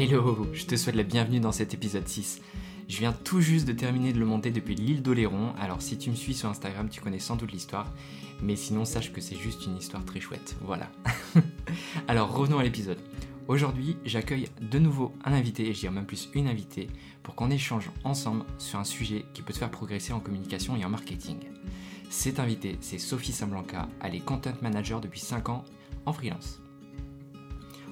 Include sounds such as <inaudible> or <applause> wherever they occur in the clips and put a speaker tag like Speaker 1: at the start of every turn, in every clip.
Speaker 1: Hello, je te souhaite la bienvenue dans cet épisode 6. Je viens tout juste de terminer de le monter depuis l'île d'Oléron, alors si tu me suis sur Instagram, tu connais sans doute l'histoire, mais sinon sache que c'est juste une histoire très chouette, voilà. <laughs> alors revenons à l'épisode. Aujourd'hui, j'accueille de nouveau un invité, et je dirais même plus une invitée, pour qu'on échange ensemble sur un sujet qui peut te faire progresser en communication et en marketing. Cette invitée, c'est Sophie Samblanca, elle est content manager depuis 5 ans en freelance.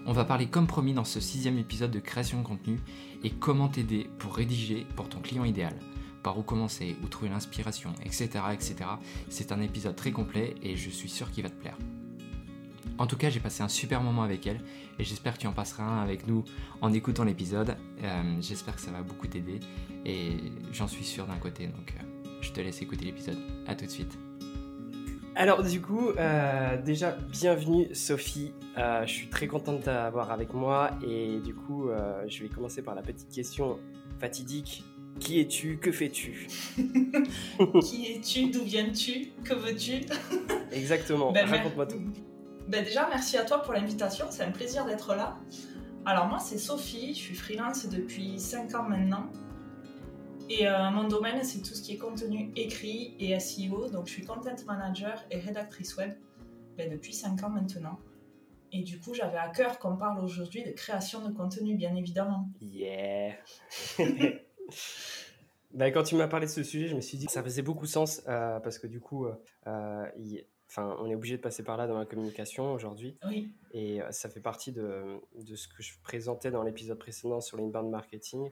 Speaker 1: On va parler comme promis dans ce sixième épisode de création de contenu et comment t'aider pour rédiger pour ton client idéal. Par où commencer, où trouver l'inspiration, etc. etc. C'est un épisode très complet et je suis sûr qu'il va te plaire. En tout cas, j'ai passé un super moment avec elle et j'espère que tu en passeras un avec nous en écoutant l'épisode. Euh, j'espère que ça va beaucoup t'aider et j'en suis sûr d'un côté, donc euh, je te laisse écouter l'épisode. A tout de suite.
Speaker 2: Alors du coup, euh, déjà bienvenue Sophie. Euh, je suis très contente de t'avoir avec moi et du coup, euh, je vais commencer par la petite question fatidique. Qui es-tu? Que fais-tu? <laughs>
Speaker 3: Qui es-tu? D'où viens-tu? Que veux-tu? <laughs>
Speaker 2: Exactement.
Speaker 3: Ben,
Speaker 2: Raconte-moi tout.
Speaker 3: Ben, déjà, merci à toi pour l'invitation. C'est un plaisir d'être là. Alors moi, c'est Sophie. Je suis freelance depuis 5 ans maintenant. Et euh, mon domaine, c'est tout ce qui est contenu écrit et SEO. Donc je suis content manager et rédactrice web ben, depuis 5 ans maintenant. Et du coup, j'avais à cœur qu'on parle aujourd'hui de création de contenu, bien évidemment.
Speaker 2: Yeah. <laughs> Ben, quand tu m'as parlé de ce sujet, je me suis dit que ça faisait beaucoup sens euh, parce que du coup, euh, enfin, on est obligé de passer par là dans la communication aujourd'hui.
Speaker 3: Oui,
Speaker 2: Et ça fait partie de, de ce que je présentais dans l'épisode précédent sur l'inbound marketing.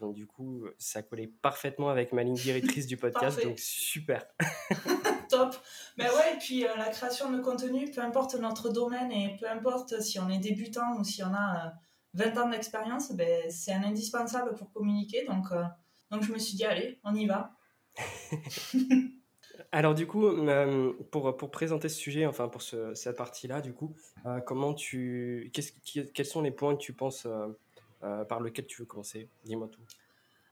Speaker 2: Donc du coup, ça collait parfaitement avec ma ligne directrice du podcast. Donc super. <laughs>
Speaker 3: Top. Ben ouais, et puis euh, la création de contenu, peu importe notre domaine et peu importe si on est débutant ou si on a euh, 20 ans d'expérience, ben, c'est un indispensable pour communiquer. Donc, euh, donc je me suis dit, allez, on y va. <laughs>
Speaker 2: Alors du coup, euh, pour, pour présenter ce sujet, enfin pour ce- cette partie-là, du coup, euh, comment tu, quels sont les points que tu penses euh, par lesquels tu veux commencer? Dis-moi tout.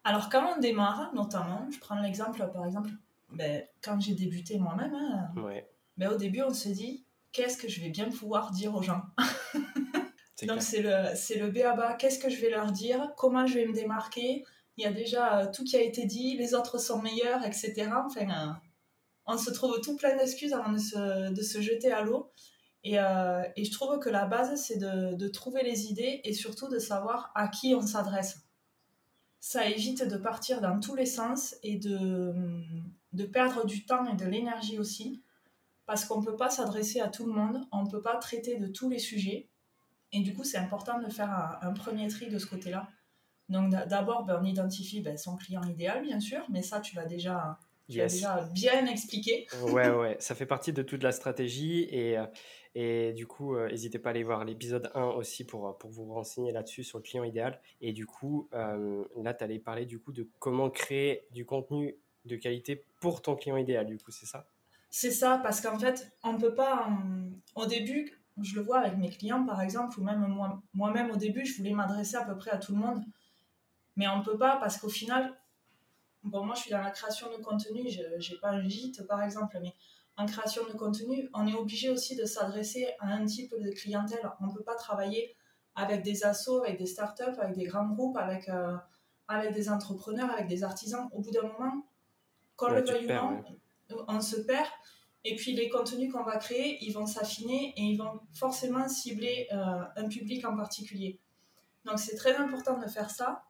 Speaker 3: Alors quand on démarre, notamment, je prends l'exemple, par exemple, ben, quand j'ai débuté moi-même, hein,
Speaker 2: Ouais.
Speaker 3: ben, au début on se dit, qu'est-ce que je vais bien pouvoir dire aux gens? <laughs>
Speaker 2: C'est
Speaker 3: Donc c'est le, c'est le B à bas, qu'est-ce que je vais leur dire, comment je vais me démarquer, il y a déjà euh, tout qui a été dit, les autres sont meilleurs, etc. Enfin, euh, on se trouve tout plein d'excuses avant de se, de se jeter à l'eau. Et, euh, et je trouve que la base, c'est de, trouver les idées et surtout de savoir à qui on s'adresse. Ça évite de partir dans tous les sens et de, perdre du temps et de l'énergie aussi, parce qu'on ne peut pas s'adresser à tout le monde, on ne peut pas traiter de tous les sujets. Et du coup, c'est important de faire un, premier tri de ce côté-là. Donc d'a- d'abord, ben, on identifie ben, son client idéal, bien sûr, mais ça, tu l'as déjà, tu
Speaker 2: Yes.
Speaker 3: bien expliqué.
Speaker 2: Ouais, ouais, ça fait partie de toute la stratégie et, euh, et du coup, euh, n'hésitez pas à aller voir l'épisode 1 aussi pour, euh, pour vous renseigner là-dessus sur le client idéal. Et du coup, euh, là, tu allais parler du coup de comment créer du contenu de qualité pour ton client idéal, du coup, c'est ça?
Speaker 3: C'est ça, parce qu'en fait, on ne peut pas. au début, je le vois avec mes clients, par exemple, ou même moi- moi-même, au début, je voulais m'adresser à peu près à tout le monde. Mais on ne peut pas, parce qu'au final, bon, moi, je suis dans la création de contenu, je n'ai pas un gîte, par exemple, mais en création de contenu, on est obligé aussi de s'adresser à un type de clientèle. On ne peut pas travailler avec des assos, avec des startups, avec des grands groupes, avec, euh, avec des entrepreneurs, avec des artisans. Au bout d'un moment, qu'on
Speaker 2: Ouais,
Speaker 3: le veuille ou non, on se perd. Et puis les contenus qu'on va créer, ils vont s'affiner et ils vont forcément cibler euh, un public en particulier. Donc c'est très important de faire ça.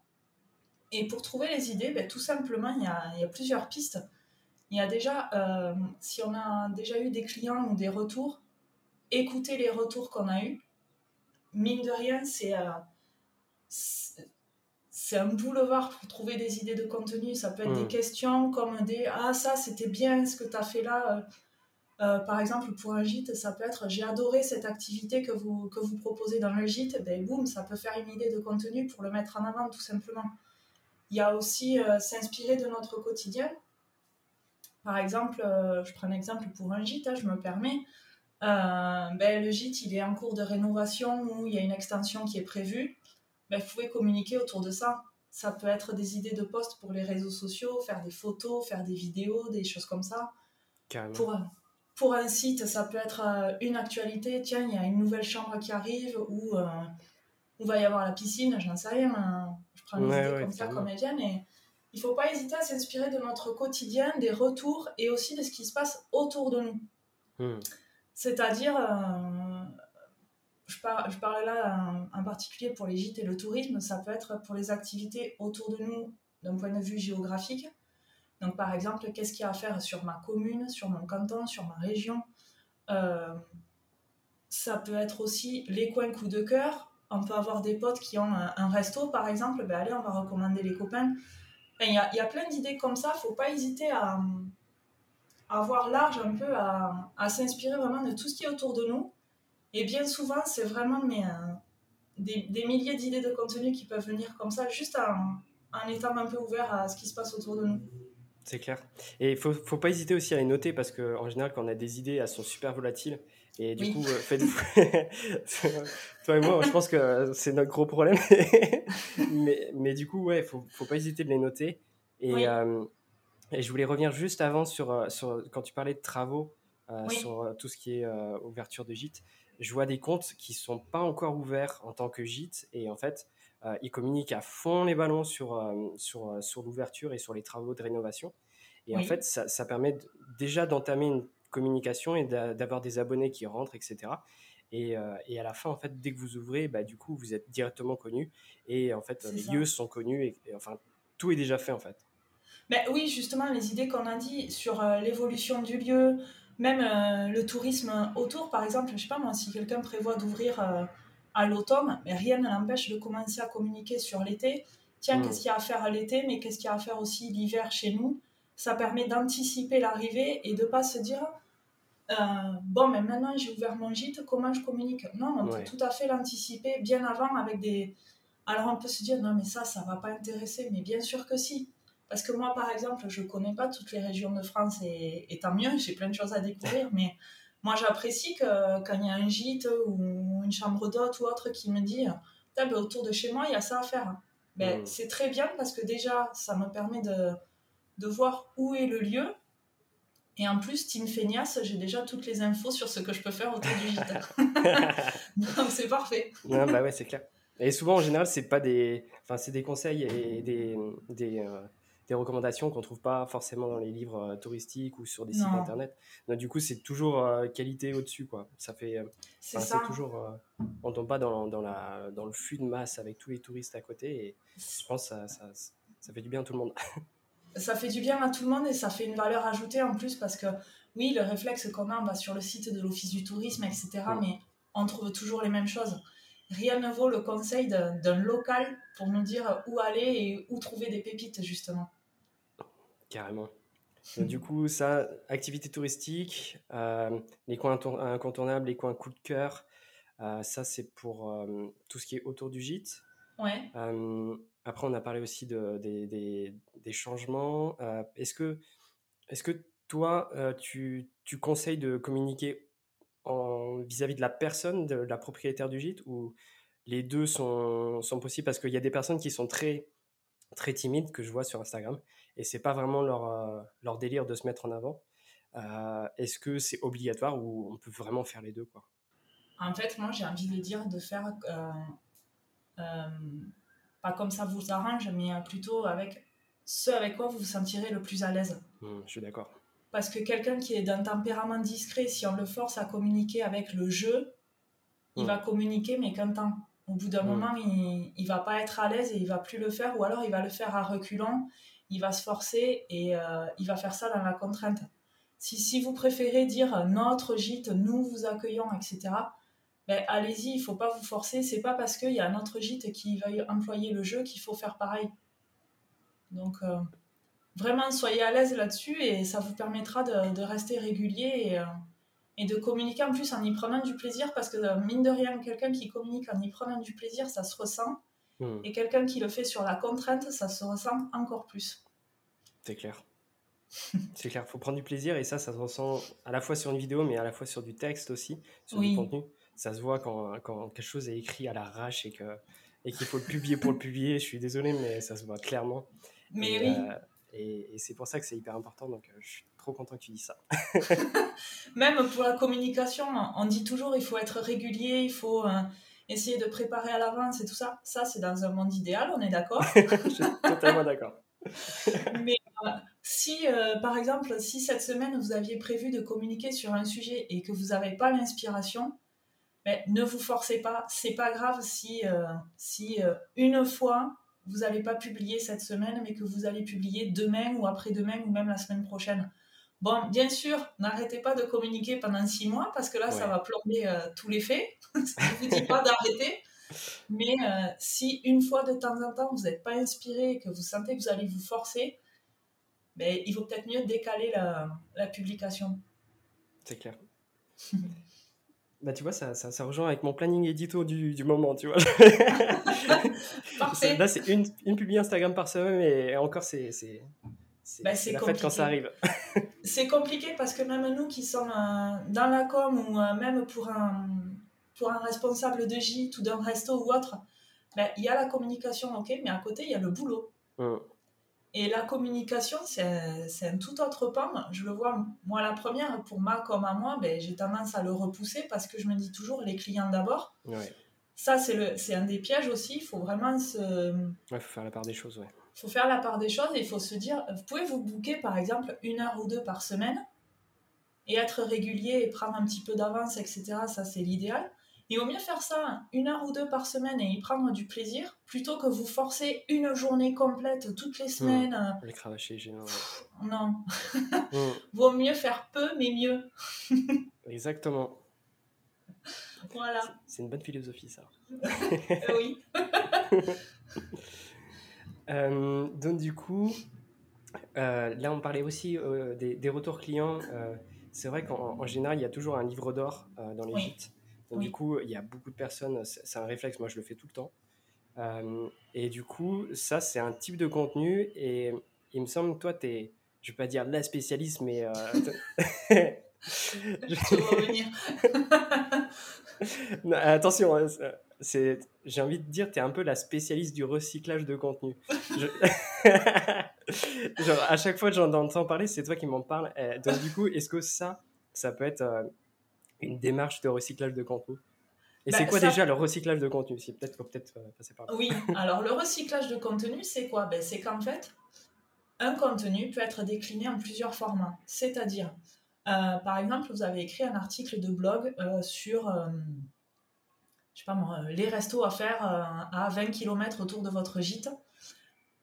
Speaker 3: Et pour trouver les idées, ben, tout simplement, il y, a, il y a plusieurs pistes. Il y a déjà, euh, si on a déjà eu des clients ou des retours, écouter les retours qu'on a eus. Mine de rien, c'est euh, c'est- un boulevard pour trouver des idées de contenu. Ça peut être
Speaker 2: Mm.
Speaker 3: des questions comme des Ah, ça c'était bien ce que tu as fait là. Euh, par exemple, pour un gîte, ça peut être J'ai adoré cette activité que vous, que vous proposez dans le gîte. Ben, boum, ça peut faire une idée de contenu pour le mettre en avant tout simplement. Il y a aussi euh, s'inspirer de notre quotidien. Par exemple, euh, je prends un exemple pour un gîte, hein, je me permets. Euh, ben, le gîte, il est en cours de rénovation ou il y a une extension qui est prévue. Ben, vous pouvez communiquer autour de ça. Ça peut être des idées de posts pour les réseaux sociaux, faire des photos, faire des vidéos, des choses comme ça.
Speaker 2: Carrément.
Speaker 3: Pour un, pour un site, ça peut être une actualité. Tiens, il y a une nouvelle chambre qui arrive ou, euh, où va y avoir la piscine, j'en sais rien. hein. Je prends les idées comme ça, comme elles viennent. Et il faut pas hésiter à s'inspirer de notre quotidien, des retours et aussi de ce qui se passe autour de nous.
Speaker 2: Hmm.
Speaker 3: C'est-à-dire, euh, je, par, je parle là en, en particulier pour les gîtes et le tourisme, ça peut être pour les activités autour de nous d'un point de vue géographique. Donc par exemple, qu'est-ce qu'il y a à faire sur ma commune, sur mon canton, sur ma région? Euh, Ça peut être aussi les coins coup de cœur. On peut avoir des potes qui ont un, resto par exemple, ben allez, on va recommander les copains. Il y, a, il y a plein d'idées comme ça, faut pas hésiter à, avoir large un peu, à, s'inspirer vraiment de tout ce qui est autour de nous. Et bien souvent, c'est vraiment mais, euh, des, milliers d'idées de contenu qui peuvent venir comme ça, juste en étant un peu ouvert à ce qui se passe autour de nous.
Speaker 2: C'est clair. Et il faut, faut pas hésiter aussi à les noter parce qu'en général, quand on a des idées, elles sont super volatiles. Et du
Speaker 3: Oui.
Speaker 2: coup, euh, faites <laughs> Toi et moi, je pense que c'est notre gros problème. <laughs> mais, mais du coup, ouais, faut, faut pas hésiter de les noter. Et,
Speaker 3: Oui.
Speaker 2: euh, et je voulais revenir juste avant sur, euh, sur quand tu parlais de travaux, euh,
Speaker 3: Oui.
Speaker 2: sur tout ce qui est ouverture de gîte. Je vois des comptes qui sont pas encore ouverts en tant que gîte. Et en fait, ils communiquent à fond les ballons sur, euh, sur, euh, sur l'ouverture et sur les travaux de rénovation. Et en fait, ça, ça permet de- déjà d'entamer une communication et d'a- d'avoir des abonnés qui rentrent, etc. Et, euh, et à la fin, en fait, dès que vous ouvrez, bah, du coup, vous êtes directement connu. Et en fait, les
Speaker 3: ça.
Speaker 2: lieux sont connus. Et, et enfin, tout est déjà fait, en fait.
Speaker 3: Mais oui, justement, les idées qu'on a dit sur euh, l'évolution du lieu, même euh, le tourisme autour, par exemple, je sais pas moi, si quelqu'un prévoit d'ouvrir euh, à l'automne, mais rien ne l'empêche de commencer à communiquer sur l'été. Tiens,
Speaker 2: Mm.
Speaker 3: qu'est-ce qu'il y a à faire à l'été, mais qu'est-ce qu'il y a à faire aussi l'hiver chez nous? Ça permet d'anticiper l'arrivée et de pas se dire euh, bon, mais maintenant j'ai ouvert mon gîte, comment je communique? Non, on
Speaker 2: Ouais.
Speaker 3: peut tout à fait l'anticiper bien avant avec des. Alors on peut se dire non, mais ça, ça va pas intéresser, mais bien sûr que si. Parce que moi, par exemple, je connais pas toutes les régions de France et, et tant mieux, j'ai plein de choses à découvrir, mais moi j'apprécie que quand il y a un gîte ou une chambre d'hôte ou autre qui me dit ben, autour de chez moi, il y a ça à faire. Ben,
Speaker 2: Mm.
Speaker 3: C'est très bien parce que déjà, ça me permet de, de voir où est le lieu. Et en plus, Team Feignasse, j'ai déjà toutes les infos sur ce que je peux faire autour du gîte. <laughs> Donc c'est parfait.
Speaker 2: Non, bah ouais, c'est clair. Et souvent, en général, c'est pas des, enfin, c'est des conseils et des, des, euh, des recommandations qu'on trouve pas forcément dans les livres euh, touristiques ou sur des sites internet. Donc, du coup, c'est toujours euh, qualité au-dessus, quoi. Ça fait, euh,
Speaker 3: C'est
Speaker 2: enfin,
Speaker 3: ça.
Speaker 2: c'est toujours, on tombe pas dans, dans la, dans le flux de masse avec tous les touristes à côté. Et je pense que ça, ça, ça fait du bien à tout le monde. <laughs>
Speaker 3: ça fait du bien à tout le monde et ça fait une valeur ajoutée en plus parce que oui, le réflexe qu'on a, va sur le site de l'Office du tourisme, etc. Mais on trouve toujours les mêmes choses. Rien ne vaut le conseil d'un local pour nous dire où aller et où trouver des pépites, justement.
Speaker 2: Carrément. Donc, du coup, ça, activité touristique, euh, les coins incontournables, les coins coup de cœur, euh, ça c'est pour euh, tout ce qui est autour du gîte.
Speaker 3: Ouais.
Speaker 2: Après, on a parlé aussi de, des, des- des changements. Est-ce que, est-ce que toi, tu, tu conseilles de communiquer vis-à-vis de la personne, de la propriétaire du gîte, ou les deux sont, sont possibles? Parce qu'il y a des personnes qui sont très, très timides, que je vois sur Instagram, et c'est pas vraiment leur, euh, leur délire de se mettre en avant. Euh, est-ce que c'est obligatoire ou on peut vraiment faire les deux quoi?
Speaker 3: En fait, moi, j'ai envie de dire de faire euh, pas comme ça vous arrange, mais plutôt avec ce avec quoi vous vous sentirez le plus à l'aise.
Speaker 2: Hmm, Je suis d'accord.
Speaker 3: Parce que quelqu'un qui est d'un tempérament discret, si on le force à communiquer avec le jeu, il
Speaker 2: Mm.
Speaker 3: va communiquer, mais qu'un temps. Au bout d'un
Speaker 2: Mm.
Speaker 3: moment, il, il va pas être à l'aise et il va plus le faire, ou alors il va le faire à reculons, il va se forcer et euh, il va faire ça dans la contrainte. Si, si vous préférez dire euh, notre gîte, nous vous accueillons, etc., ben, allez-y, il faut pas vous forcer. C'est pas parce qu'il y a un autre gîte qui va employer le jeu qu'il faut faire pareil. Donc, euh, vraiment, soyez à l'aise là-dessus et ça vous permettra de, rester régulier et, et de communiquer en plus en y prenant du plaisir parce que, mine de rien, quelqu'un qui communique en y prenant du plaisir, ça se ressent.
Speaker 2: Hmm,
Speaker 3: Et quelqu'un qui le fait sur la contrainte, ça se ressent encore plus.
Speaker 2: C'est clair. <laughs> C'est clair, faut prendre du plaisir et ça, ça se ressent à la fois sur une vidéo, mais à la fois sur du texte aussi, sur
Speaker 3: Oui.
Speaker 2: du contenu. Ça se voit quand, quand quelque chose est écrit à l'arrache et que et qu'il faut le publier pour le publier. Je suis désolé, mais ça se voit clairement.
Speaker 3: Mais
Speaker 2: et,
Speaker 3: oui,
Speaker 2: euh, et, et c'est pour ça que c'est hyper important. Donc, euh, je suis trop content que tu dis ça. <laughs>
Speaker 3: même pour la communication, on dit toujours il faut être régulier, il faut, euh, essayer de préparer à l'avance et tout ça. Ça, c'est dans un monde idéal, on est d'accord <laughs>
Speaker 2: Je suis totalement d'accord. <laughs>
Speaker 3: Mais euh, si, euh, par exemple, si cette semaine vous aviez prévu de communiquer sur un sujet et que vous n'avez pas l'inspiration, ben, ne vous forcez pas. C'est pas grave si, euh, si une fois vous n'allez pas publier cette semaine, mais que vous allez publier demain ou après-demain ou même la semaine prochaine. Bon, bien sûr, n'arrêtez pas de communiquer pendant six mois parce que là, ça va plomber tous les faits. <laughs> Je ne vous dis pas d'arrêter. Mais si une fois de temps en temps, vous n'êtes pas inspiré, que vous sentez que vous allez vous forcer, ben, il vaut peut-être mieux décaler la, la publication.
Speaker 2: C'est clair. <laughs> bah, tu vois, ça, ça, ça, rejoint avec mon planning édito du, du moment, tu vois. <laughs> Parfait. Là, c'est une, une publi Instagram par semaine, et encore, c'est c'est bah, la fête quand ça arrive. <laughs>
Speaker 3: c'est compliqué parce que même nous qui sommes dans la com ou euh, même pour un, pour un responsable de gîte ou d'un resto ou autre, ben, il y a la communication, ok, mais à côté, il y a le boulot. Hum. Et la communication, c'est un, tout autre pan. Je le vois, moi, la première, pour ma comme à moi, ben, j'ai tendance à le repousser parce que je me dis toujours les clients d'abord. Ça, c'est un des pièges aussi. Il faut vraiment se.
Speaker 2: Il faut faire la part des choses, ouais.
Speaker 3: Il faut faire la part des choses et il faut se dire vous pouvez vous booker, par exemple, une heure ou deux par semaine et être régulier et prendre un petit peu d'avance, etc. Ça, c'est l'idéal. Il vaut mieux faire ça une heure ou deux par semaine et y prendre du plaisir plutôt que vous forcer une journée complète toutes les mmh. semaines.
Speaker 2: Euh, les cravacher, génial.
Speaker 3: Non. <laughs> Mmh. <laughs> Vaut mieux faire peu mais mieux. <laughs>
Speaker 2: Exactement.
Speaker 3: Voilà.
Speaker 2: C'est une bonne philosophie, ça.
Speaker 3: Oui.
Speaker 2: Euh, donc, du coup, là, on parlait aussi des, retours clients. c'est vrai qu'en général, il y a toujours un livre d'or dans les gîtes. Donc, du coup, il y a beaucoup de personnes, c'est un réflexe, moi je le fais tout le temps. Euh, et du coup, ça, c'est un type de contenu. Et il me semble que toi, tu es, je vais pas dire la spécialiste, mais. Euh, <laughs> je... <laughs> attention, hein, c'est, j'ai envie de dire, tu es un peu la spécialiste du recyclage de contenu. <laughs> Genre, à chaque fois que j'en entends parler, c'est toi qui m'en parles. Donc, du coup, est-ce que ça, ça peut être euh, une démarche de recyclage de contenu? Et c'est bah, quoi déjà le recyclage de contenu? Si peut-être peut-être euh, passer par là.
Speaker 3: Oui, alors le recyclage de contenu, c'est quoi? Ben, C'est qu'en fait, un contenu peut être décliné en plusieurs formats. C'est-à-dire, euh, par exemple, vous avez écrit un article de blog euh, sur je sais pas moi, les restos à faire à 20 km autour de votre gîte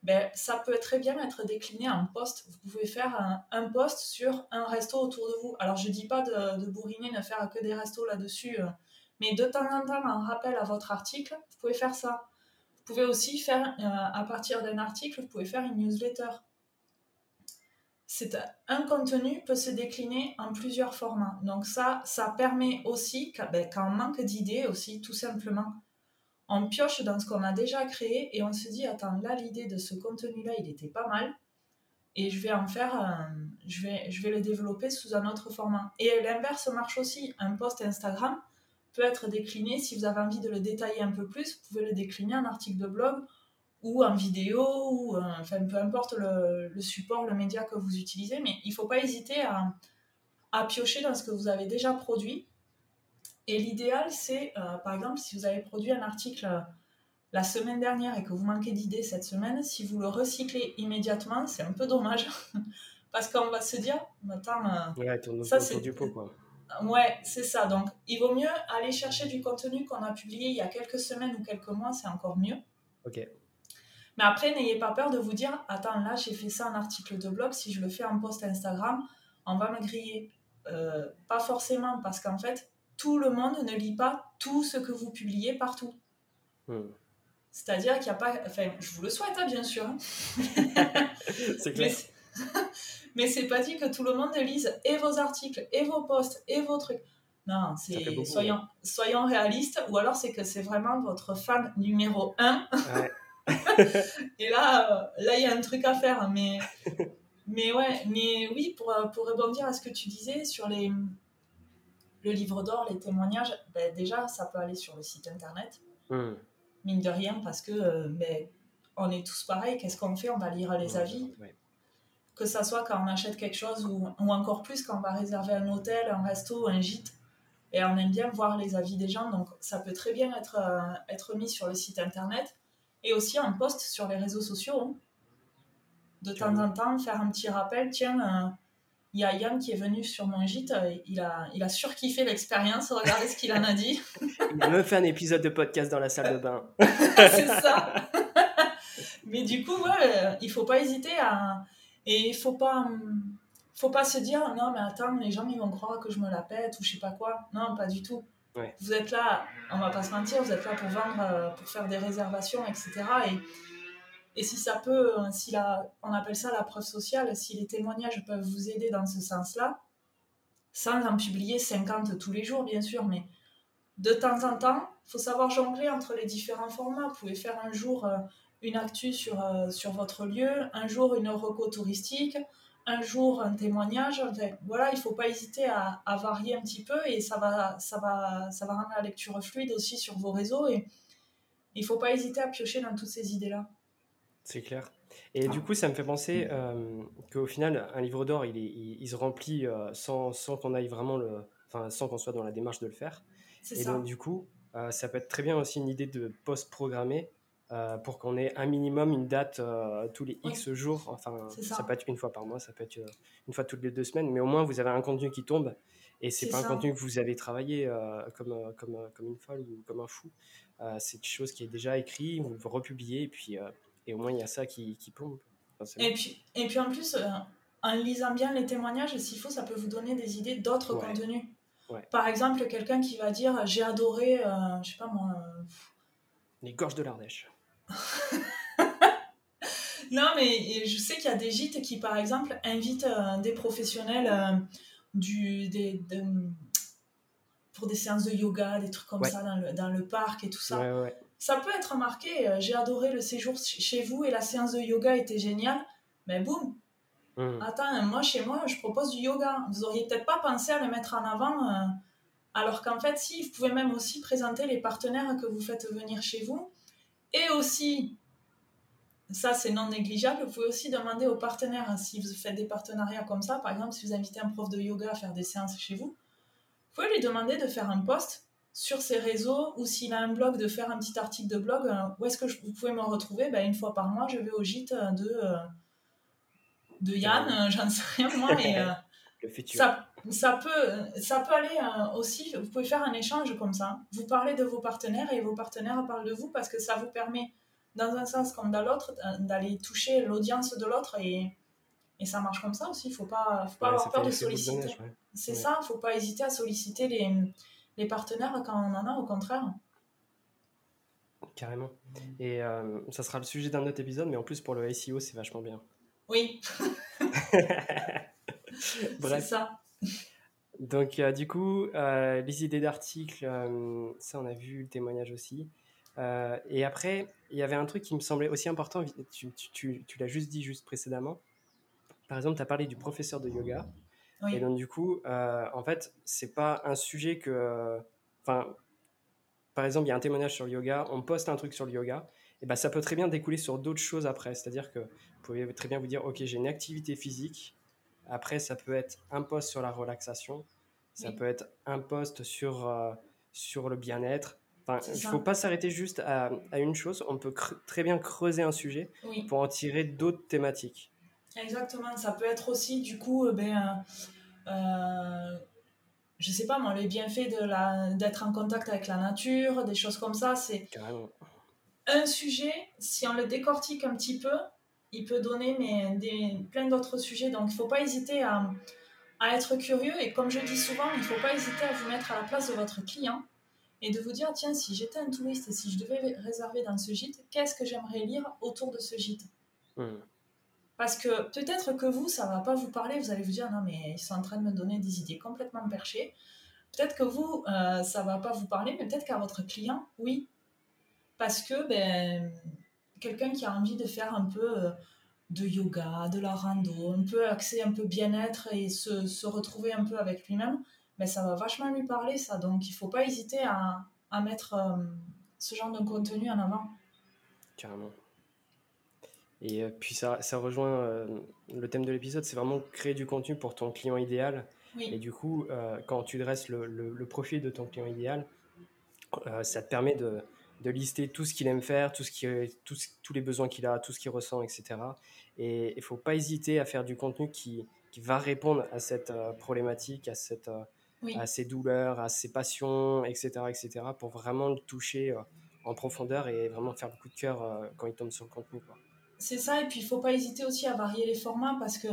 Speaker 3: ben, ça peut très bien être décliné en post. Vous pouvez faire un, un, post sur un resto autour de vous. Alors, je ne dis pas de, bourriner, ne faire que des restos là-dessus, euh, mais de temps en temps, en rappel à votre article, vous pouvez faire ça. Vous pouvez aussi faire, euh, à partir d'un article, vous pouvez faire une newsletter. Un contenu peut se décliner en plusieurs formats. Donc ça, ça permet aussi, ben, quand on manque d'idées aussi, tout simplement, on pioche dans ce qu'on a déjà créé et on se dit attends là l'idée de ce contenu là il était pas mal et je vais en faire je vais je vais le développer sous un autre format. Et l'inverse marche aussi. Un post Instagram peut être décliné. Si vous avez envie de le détailler un peu plus vous pouvez le décliner en article de blog ou en vidéo ou enfin peu importe le, le, support le média que vous utilisez mais il faut pas hésiter à, à piocher dans ce que vous avez déjà produit et l'idéal, c'est, euh, par exemple, si vous avez produit un article euh, la semaine dernière et que vous manquez d'idées cette semaine, si vous le recyclez immédiatement, c'est un peu dommage. <laughs> Parce qu'on va se dire, attends, euh, ouais, ça c'est du pot, quoi. Ouais, c'est ça. Donc, il vaut mieux aller chercher du contenu qu'on a publié il y a quelques semaines ou quelques mois, c'est encore mieux.
Speaker 2: Ok.
Speaker 3: Mais après, n'ayez pas peur de vous dire, attends, là, j'ai fait ça en article de blog, si je le fais en post Instagram, on va me griller. pas forcément, parce qu'en fait, tout le monde ne lit pas tout ce que vous publiez partout. Hmm. C'est-à-dire qu'il n'y a pas. Enfin, je vous le souhaite, hein, bien sûr. Hein. <laughs> c'est clair. <laughs> Mais c'est pas dit que tout le monde lise et vos articles, et vos posts, et vos trucs. Non, c'est soyons, soyons réalistes, ou alors c'est que c'est vraiment votre fan numéro un. <laughs> <laughs> et là, euh, là, il y a un truc à faire. Mais, <laughs> mais ouais, mais oui, pour, pour rebondir à ce que tu disais sur les, le livre d'or, les témoignages, ben, déjà, ça peut aller sur le site internet. Hmm. Mine de rien, parce que euh, ben, on est tous pareils. Qu'est-ce qu'on fait? On va lire les avis. Que ça soit quand on achète quelque chose ou, ou, encore plus quand on va réserver un hôtel, un resto, un gîte. Et on aime bien voir les avis des gens, donc ça peut très bien être, être mis sur le site internet et aussi en post sur les réseaux sociaux. Hein. De temps en temps, faire un petit rappel, tiens, il y a Yann qui est venu sur mon gîte, euh, il a, il a surkiffé l'expérience, regardez ce qu'il en a dit.
Speaker 2: il <laughs> me fait un épisode de podcast dans la salle de bain. <laughs>
Speaker 3: c'est ça. <laughs> Mais du coup, ouais, euh, il faut pas hésiter à... Et il faut pas... Faut pas se dire, non mais attends, les gens ils vont croire que je me la pète ou je sais pas quoi. Non, pas du tout. Vous êtes là, on va pas se mentir, vous êtes là pour vendre, euh, pour faire des réservations, etc. Et si ça peut, euh, si on appelle ça la preuve sociale, si les témoignages peuvent vous aider dans ce sens-là, sans en publier 50 tous les jours, bien sûr, mais de temps en temps, faut savoir jongler entre les différents formats. Vous pouvez faire un jour euh, une actu sur, sur votre lieu, un jour une reco touristique, un jour un témoignage. voilà, il ne faut pas hésiter à, à, varier un petit peu et ça va, ça, va, ça va rendre la lecture fluide aussi sur vos réseaux. Et il ne faut pas hésiter à piocher dans toutes ces idées-là.
Speaker 2: C'est clair. Et du coup, ça me fait penser euh, qu'au final, un livre d'or, il, il, se remplit euh, sans, sans qu'on aille vraiment le, enfin, sans qu'on soit dans la démarche de le faire. Et ça. donc, du coup, euh, ça peut être très bien aussi une idée de post-programmer euh, pour qu'on ait un minimum une date tous les X jours. Enfin, ça. peut être une fois par mois, ça peut être une fois toutes les deux semaines, mais au moins vous avez un contenu qui tombe et c'est pas un contenu que vous avez travaillé comme, comme, comme une folle ou comme un fou. c'est quelque chose qui est déjà écrit, vous le republiez et puis et au moins, il y a ça qui, qui plombe.
Speaker 3: et, puis, et puis en plus, euh, en lisant bien les témoignages, s'il faut, ça peut vous donner des idées d'autres contenus. Par exemple, quelqu'un qui va dire J'ai adoré, euh, je sais pas moi. Euh,
Speaker 2: les gorges de l'Ardèche. <laughs>
Speaker 3: non, mais je sais qu'il y a des gîtes qui, par exemple, invitent des professionnels du, des, pour des séances de yoga, des trucs comme ça dans le, dans le, parc et tout ça. Ouais, ça peut être marqué, euh, j'ai adoré le séjour chez vous et la séance de yoga était géniale, mais boum, mmh. attends, moi chez moi, je propose du yoga. Vous auriez peut-être pas pensé à le mettre en avant, euh, alors qu'en fait, si, vous pouvez même aussi présenter les partenaires que vous faites venir chez vous. Et aussi, ça c'est non négligeable, vous pouvez aussi demander aux partenaires, hein, si vous faites des partenariats comme ça, par exemple, si vous invitez un prof de yoga à faire des séances chez vous, vous pouvez lui demander de faire un post sur ses réseaux ou s'il a un blog, de faire un petit article de blog. Euh, où est-ce que vous pouvez me retrouver? Ben, Une fois par mois, je vais au gîte de, euh, de Yann, euh, j'en sais rien moi. <laughs> Et, Ça, ça, peut, ça peut aller aussi, vous pouvez faire un échange comme ça. Vous parlez de vos partenaires et vos partenaires parlent de vous parce que ça vous permet, dans un sens comme dans l'autre, d'aller toucher l'audience de l'autre et, et ça marche comme ça aussi. Il ne faut pas, faut pas avoir peur de solliciter. C'est ça, il ne faut pas hésiter à solliciter les les partenaires quand on en a, au contraire.
Speaker 2: Carrément. Et euh, ça sera le sujet d'un autre épisode, mais en plus pour le SEO, c'est vachement bien.
Speaker 3: Oui. <laughs> <laughs>
Speaker 2: Bref. C'est ça. Donc, euh, du coup, euh, les idées d'articles, ça on a vu, le témoignage aussi. et après, il y avait un truc qui me semblait aussi important, tu, tu, tu l'as juste dit juste précédemment. Par exemple, tu as parlé du professeur de yoga. Et donc, du coup, euh, en fait, c'est pas un sujet que. Enfin, par exemple, il y a un témoignage sur le yoga, on poste un truc sur le yoga, et ben ça peut très bien découler sur d'autres choses après. C'est-à-dire que vous pouvez très bien vous dire, ok, j'ai une activité physique. Après, ça peut être un post sur la relaxation, ça peut être un post sur, euh, sur le bien-être. Enfin, il ne faut pas s'arrêter juste à, à, une chose. On peut très bien creuser un sujet pour en tirer d'autres thématiques.
Speaker 3: Exactement. Ça peut être aussi, du coup, euh, ben, euh, je sais pas moi, les bienfaits d'être en contact avec la nature, des choses comme ça, c'est un sujet, si on le décortique un petit peu, il peut donner mais, des, plein d'autres sujets. Donc il ne faut pas hésiter à, à, être curieux et comme je dis souvent, il ne faut pas hésiter à vous mettre à la place de votre client et de vous dire, tiens, si j'étais un touriste et si je devais réserver dans ce gîte, qu'est-ce que j'aimerais lire autour de ce gîte? Mmh. Parce que peut-être que vous, ça va pas vous parler, vous allez vous dire non mais ils sont en train de me donner des idées complètement perchées. Peut-être que vous, euh, ça va pas vous parler, mais peut-être qu'à votre client, oui. Parce que ben, quelqu'un qui a envie de faire un peu euh, de yoga, de la rando, un peu axé, un peu bien-être et se, se, retrouver un peu avec lui-même, ben, ça va vachement lui parler ça. Donc il faut pas hésiter à, à mettre euh, ce genre de contenu en avant.
Speaker 2: Carrément. Et euh, puis ça, ça rejoint euh, le thème de l'épisode, c'est vraiment créer du contenu pour ton client idéal. Et du coup, quand tu dresses le, le, profil de ton client idéal, ça te permet de, de, lister tout ce qu'il aime faire, tout ce qui, tout, tous les besoins qu'il a, tout ce qu'il ressent, etc. Et il ne faut pas hésiter à faire du contenu qui, qui va répondre à cette euh, problématique, à, cette, à ses douleurs, à ses passions, etc., etc., pour vraiment le toucher en profondeur et vraiment faire beaucoup de cœur quand il tombe sur le contenu.
Speaker 3: C'est ça, et puis il ne faut pas hésiter aussi à varier les formats parce que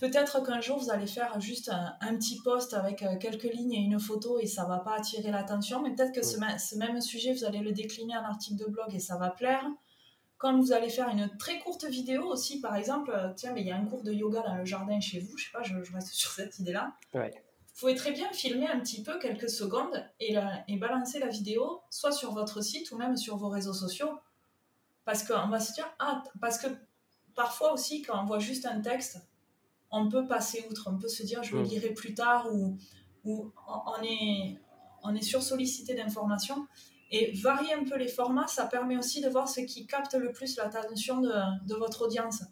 Speaker 3: Peut-être qu'un jour, vous allez faire juste un, petit post avec euh, quelques lignes et une photo et ça va pas attirer l'attention, mais peut-être que ce, même sujet, vous allez le décliner en article de blog et ça va plaire. Quand vous allez faire une très courte vidéo aussi, par exemple, euh, tiens, mais il y a un cours de yoga dans le jardin chez vous, je sais pas, je, reste <laughs> sur cette idée-là. Vous pouvez très bien filmer un petit peu quelques secondes et, et balancer la vidéo soit sur votre site ou même sur vos réseaux sociaux. Parce qu'on va se dire, ah, parce que parfois aussi, quand on voit juste un texte, on peut passer outre, on peut se dire je le mm. lirai plus tard ou, ou on est, on est sursollicité d'informations. Et varier un peu les formats, ça permet aussi de voir ce qui capte le plus l'attention de, de, votre audience.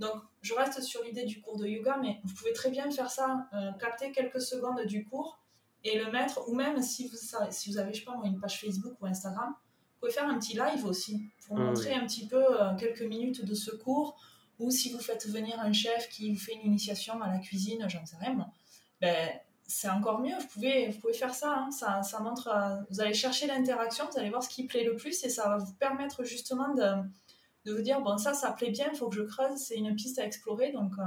Speaker 3: Donc, je reste sur l'idée du cours de yoga, mais vous pouvez très bien faire ça, euh, capter quelques secondes du cours et le mettre, ou même si vous, si vous avez, je sais pas une page Facebook ou Instagram, vous pouvez faire un petit live aussi pour mm. montrer un petit peu euh, quelques minutes de ce cours ou si vous faites venir un chef qui vous fait une initiation à la cuisine, j'en sais rien, ben, c'est encore mieux. Vous pouvez, vous pouvez faire ça, hein. ça. Ça montre. Vous allez chercher l'interaction, vous allez voir ce qui plaît le plus et ça va vous permettre justement de, de vous dire bon, ça, ça plaît bien, il faut que je creuse, c'est une piste à explorer. Donc, euh,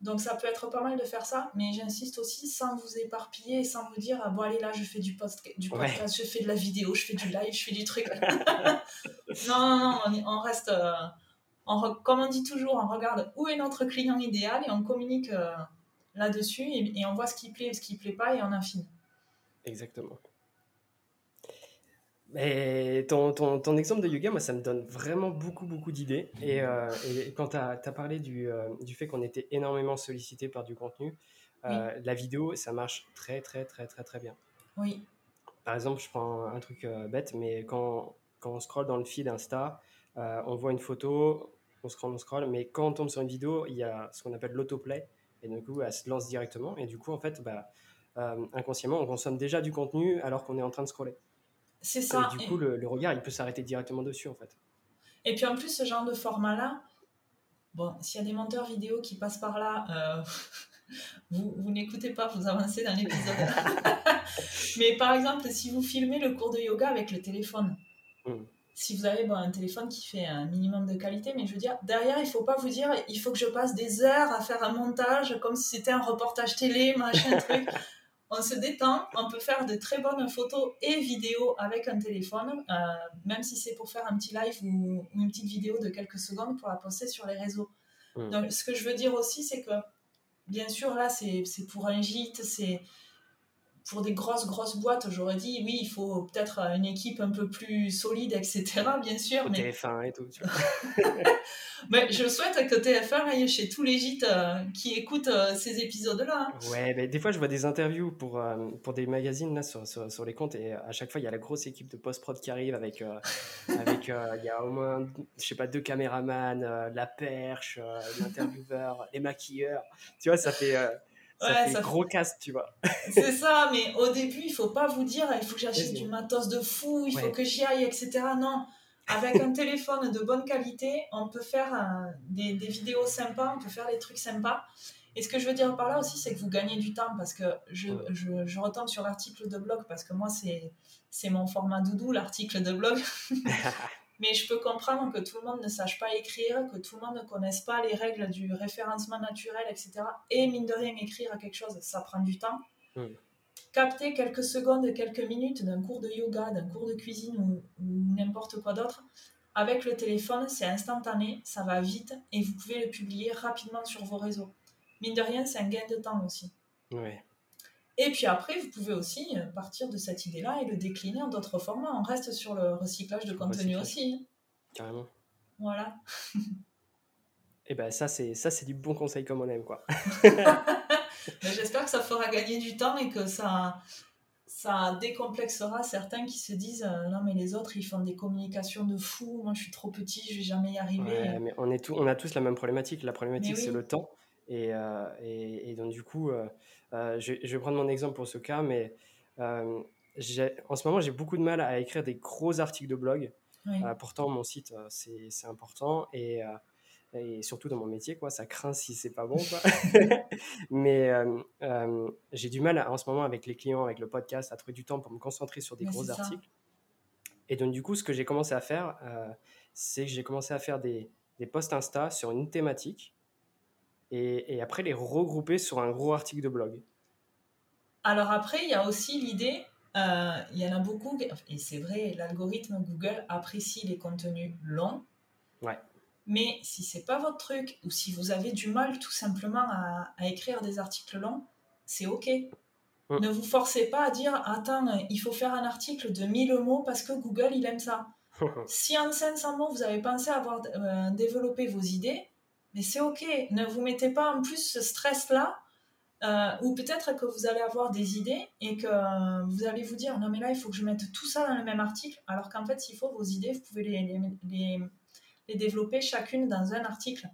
Speaker 3: donc ça peut être pas mal de faire ça, mais j'insiste aussi sans vous éparpiller, sans vous dire bon, allez là, je fais du, post du podcast, je fais de la vidéo, je fais du live, je fais du truc. <laughs> non, non, non, on, reste. Euh, comme on dit toujours, on regarde où est notre client idéal et on communique euh, là-dessus et, on voit ce qui plaît et ce qui ne plaît pas et on affine.
Speaker 2: Exactement. Mais ton, ton, ton, exemple de yoga, moi, ça me donne vraiment beaucoup, beaucoup d'idées. Et, euh, quand tu as, parlé du, euh, du fait qu'on était énormément sollicité par du contenu, la vidéo, ça marche très, très, très, très, très bien.
Speaker 3: Oui.
Speaker 2: Par exemple, je prends un truc bête, mais quand, quand on scrolle dans le feed Insta, on voit une photo, on scroll, on scroll, mais quand on tombe sur une vidéo, il y a ce qu'on appelle l'autoplay, et du coup, elle se lance directement, et du coup, en fait, bah, euh, inconsciemment, on consomme déjà du contenu alors qu'on est en train de scroller.
Speaker 3: C'est ça.
Speaker 2: Et du coup, le, regard, il peut s'arrêter directement dessus, en fait.
Speaker 3: Et puis en plus, ce genre de format-là, bon, s'il y a des monteurs vidéo qui passent par là, euh, <laughs> vous, vous n'écoutez pas, vous avancez dans l'épisode. <laughs> <laughs> Mais par exemple, si vous filmez le cours de yoga avec le téléphone, hmm si vous avez un téléphone qui fait un minimum de qualité, mais je veux dire, derrière, il faut pas vous dire, il faut que je passe des heures à faire un montage comme si c'était un reportage télé, machin, <laughs> truc. On se détend, on peut faire de très bonnes photos et vidéos avec un téléphone, euh, même si c'est pour faire un petit live ou, une petite vidéo de quelques secondes pour la poster sur les réseaux. Mmh. Donc, ce que je veux dire aussi, c'est que, bien sûr, là, c'est pour un gîte, c'est pour des grosses, grosses boîtes, j'aurais dit, oui, il faut peut-être une équipe un peu plus solide, etc., bien sûr.
Speaker 2: Mais... TF1 et tout, tu vois. <laughs>
Speaker 3: mais je souhaite que TF1 aille chez tous les gîtes euh, qui écoutent euh, ces épisodes-là.
Speaker 2: Hein. Ouais, mais des fois, je vois des interviews pour, euh, pour des magazines là, sur, sur, les comptes, et à chaque fois, il y a la grosse équipe de post-prod qui arrive avec, <laughs> avec il y a au moins, je sais pas, deux caméramans, la perche, l'intervieweur, les maquilleurs. Tu vois, ça fait ça fait gros casse, tu vois.
Speaker 3: C'est ça, <laughs> mais au début, il faut pas vous dire, il faut que j'achète du matos de fou, il faut que j'y aille, etc. Non, avec un <laughs> téléphone de bonne qualité, on peut faire euh, des, des, vidéos sympas, on peut faire des trucs sympas. Et ce que je veux dire par là aussi, c'est que vous gagnez du temps parce que je, je, je retombe sur l'article de blog parce que moi, c'est mon format doudou, l'article de blog. <laughs> Mais je peux comprendre que tout le monde ne sache pas écrire, que tout le monde ne connaisse pas les règles du référencement naturel, etc. Et mine de rien, écrire à quelque chose, ça prend du temps. Capter quelques secondes, quelques minutes d'un cours de yoga, d'un cours de cuisine ou, n'importe quoi d'autre, avec le téléphone, c'est instantané, ça va vite et vous pouvez le publier rapidement sur vos réseaux. Mine de rien, c'est un gain de temps aussi.
Speaker 2: Ouais.
Speaker 3: Et puis après, vous pouvez aussi euh, partir de cette idée-là et le décliner en d'autres formats. On reste sur le recyclage de contenu aussi.
Speaker 2: Carrément.
Speaker 3: Voilà. <laughs>
Speaker 2: Et ben ça c'est ça c'est du bon conseil comme on aime quoi. <laughs>
Speaker 3: J'espère que ça fera gagner du temps et que ça ça décomplexera certains qui se disent euh, non mais les autres ils font des communications de fou, moi je suis trop petit, je vais jamais y arriver.
Speaker 2: mais on est tout, on a tous la même problématique. La problématique c'est le temps Et, et, donc, du coup, je, je, vais prendre mon exemple pour ce cas, mais en ce moment, j'ai beaucoup de mal à écrire des gros articles de blog. pourtant, mon site, c'est important. Et et surtout dans mon métier, quoi, ça craint si c'est pas bon, quoi. <laughs> Mais euh, euh, j'ai du mal en ce moment avec les clients, avec le podcast, à trouver du temps pour me concentrer sur des gros articles. Et donc, du coup, ce que j'ai commencé à faire, euh, c'est que j'ai commencé à faire des, des posts Insta sur une thématique et, et, après les regrouper sur un gros article de blog.
Speaker 3: Alors après, il y a aussi l'idée, il y en a beaucoup, et c'est vrai, l'algorithme Google apprécie les contenus longs.
Speaker 2: Ouais.
Speaker 3: Mais si c'est pas votre truc, ou si vous avez du mal tout simplement à, écrire des articles longs, c'est ok. Ne vous forcez pas à dire attends, il faut faire un article de 1000 mots parce que Google il aime ça. <laughs> si en 500 mots vous avez pensé avoir euh, développé vos idées, mais c'est ok. Ne vous mettez pas en plus ce stress là. Euh, ou peut-être que vous allez avoir des idées et que vous allez vous dire non mais là il faut que je mette tout ça dans le même article alors qu'en fait s'il faut vos idées vous pouvez les, les développer chacune dans un article.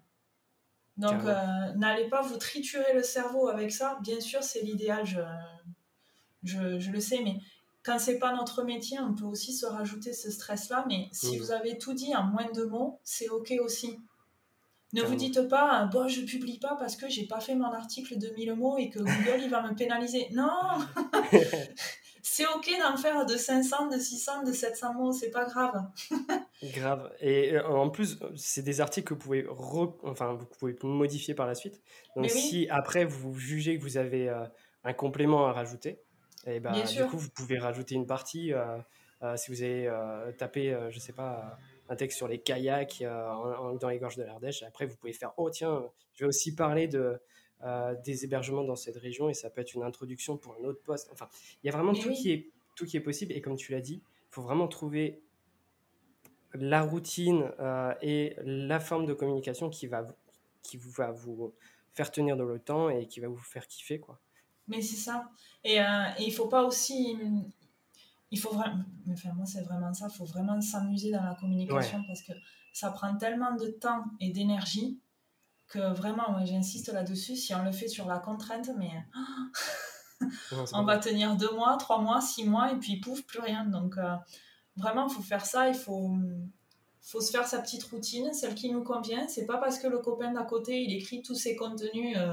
Speaker 3: Donc, euh, n'allez pas vous triturer le cerveau avec ça. Bien sûr, c'est l'idéal, je, je, le sais, mais quand c'est pas notre métier, on peut aussi se rajouter ce stress-là. Mais si vous avez tout dit en moins de mots, c'est OK aussi. Ne vous dites pas, bon, je publie pas parce que j'ai pas fait mon article de 1000 mots et que Google il va me pénaliser. Non <laughs> c'est ok d'en faire de 500, de 600, de 700 mots, c'est pas grave. <laughs>
Speaker 2: grave. Et euh, en plus, c'est des articles que vous pouvez, enfin, vous pouvez modifier par la suite. Donc si après vous jugez que vous avez euh, un complément à rajouter, et eh ben, du coup, vous pouvez rajouter une partie. Euh, si vous avez tapé, je sais pas, un texte sur les kayaks dans les gorges de l'Ardèche, après vous pouvez faire, oh tiens, je vais aussi parler de euh, des hébergements dans cette région et ça peut être une introduction pour un autre poste. Enfin, il y a vraiment tout, qui est, tout qui est possible et comme tu l'as dit, il faut vraiment trouver la routine euh, et la forme de communication qui va, qui va vous faire tenir dans le temps et qui va vous faire kiffer. Quoi.
Speaker 3: Mais c'est ça. Et, euh, il faut pas aussi. Il faut vraiment. Enfin, moi, c'est vraiment ça. Il faut vraiment s'amuser dans la communication parce que ça prend tellement de temps et d'énergie que vraiment, j'insiste là-dessus, si on le fait sur la contrainte, mais <laughs> on va tenir deux mois, trois mois, six mois, et puis pouf, plus rien. Donc euh, vraiment, il faut faire ça, il faut, faut se faire sa petite routine, celle qui nous convient. C'est pas parce que le copain d'à côté, il écrit tous ses contenus euh,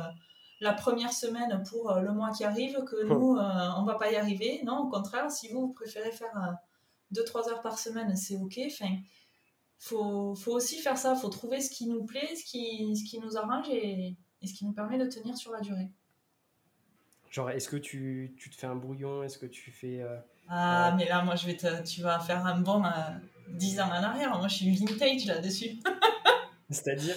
Speaker 3: la première semaine pour euh, le mois qui arrive que nous, on va pas y arriver. Non, au contraire, si vous, vous préférez faire deux, trois heures par semaine, c'est ok. Enfin, faut, faut aussi faire ça, faut trouver ce qui nous plaît, ce qui, ce qui nous arrange et, et ce qui nous permet de tenir sur la durée.
Speaker 2: Genre, est-ce que tu, tu, te fais un brouillon? Est-ce que tu fais. Euh,
Speaker 3: ah, euh, mais là, moi, je vais te, tu vas faire un bon 10 ans en arrière. Moi, je suis vintage là-dessus. <laughs>
Speaker 2: C'est-à-dire?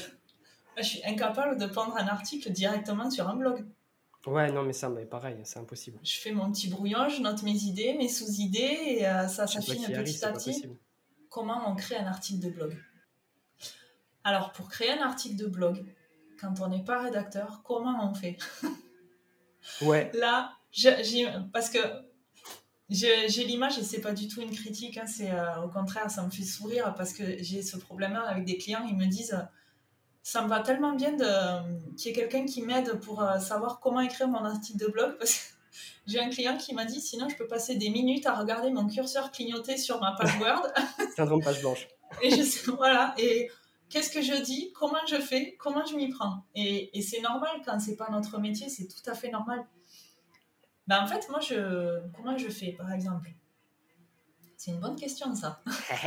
Speaker 3: Je suis incapable de prendre un article directement sur un blog.
Speaker 2: Ouais, non, mais ça, mais pareil, c'est impossible.
Speaker 3: Je fais mon petit brouillon, je note mes idées, mes sous-idées, et euh, ça s'affine petit à petit comment on crée un article de blog? Alors, pour créer un article de blog, quand on n'est pas rédacteur, comment on fait? <laughs>
Speaker 2: Ouais.
Speaker 3: Là, parce que j'ai l'image et c'est pas du tout une critique, hein, c'est euh, au contraire, ça me fait sourire parce que j'ai ce problème-là avec des clients, ils me disent ça me va tellement bien qu'il y ait quelqu'un qui m'aide pour euh, savoir comment écrire mon article de blog parce que j'ai un client qui m'a dit sinon je peux passer des minutes à regarder mon curseur clignoter sur ma page Word. <laughs>
Speaker 2: Syndrome page blanche.
Speaker 3: et je sais, voilà. Et qu'est-ce que je dis? Comment je fais? Comment je m'y prends? Et, et c'est normal quand c'est pas notre métier, c'est tout à fait normal. Ben, en fait, moi, je, comment je fais, par exemple? C'est une bonne question, ça. <laughs>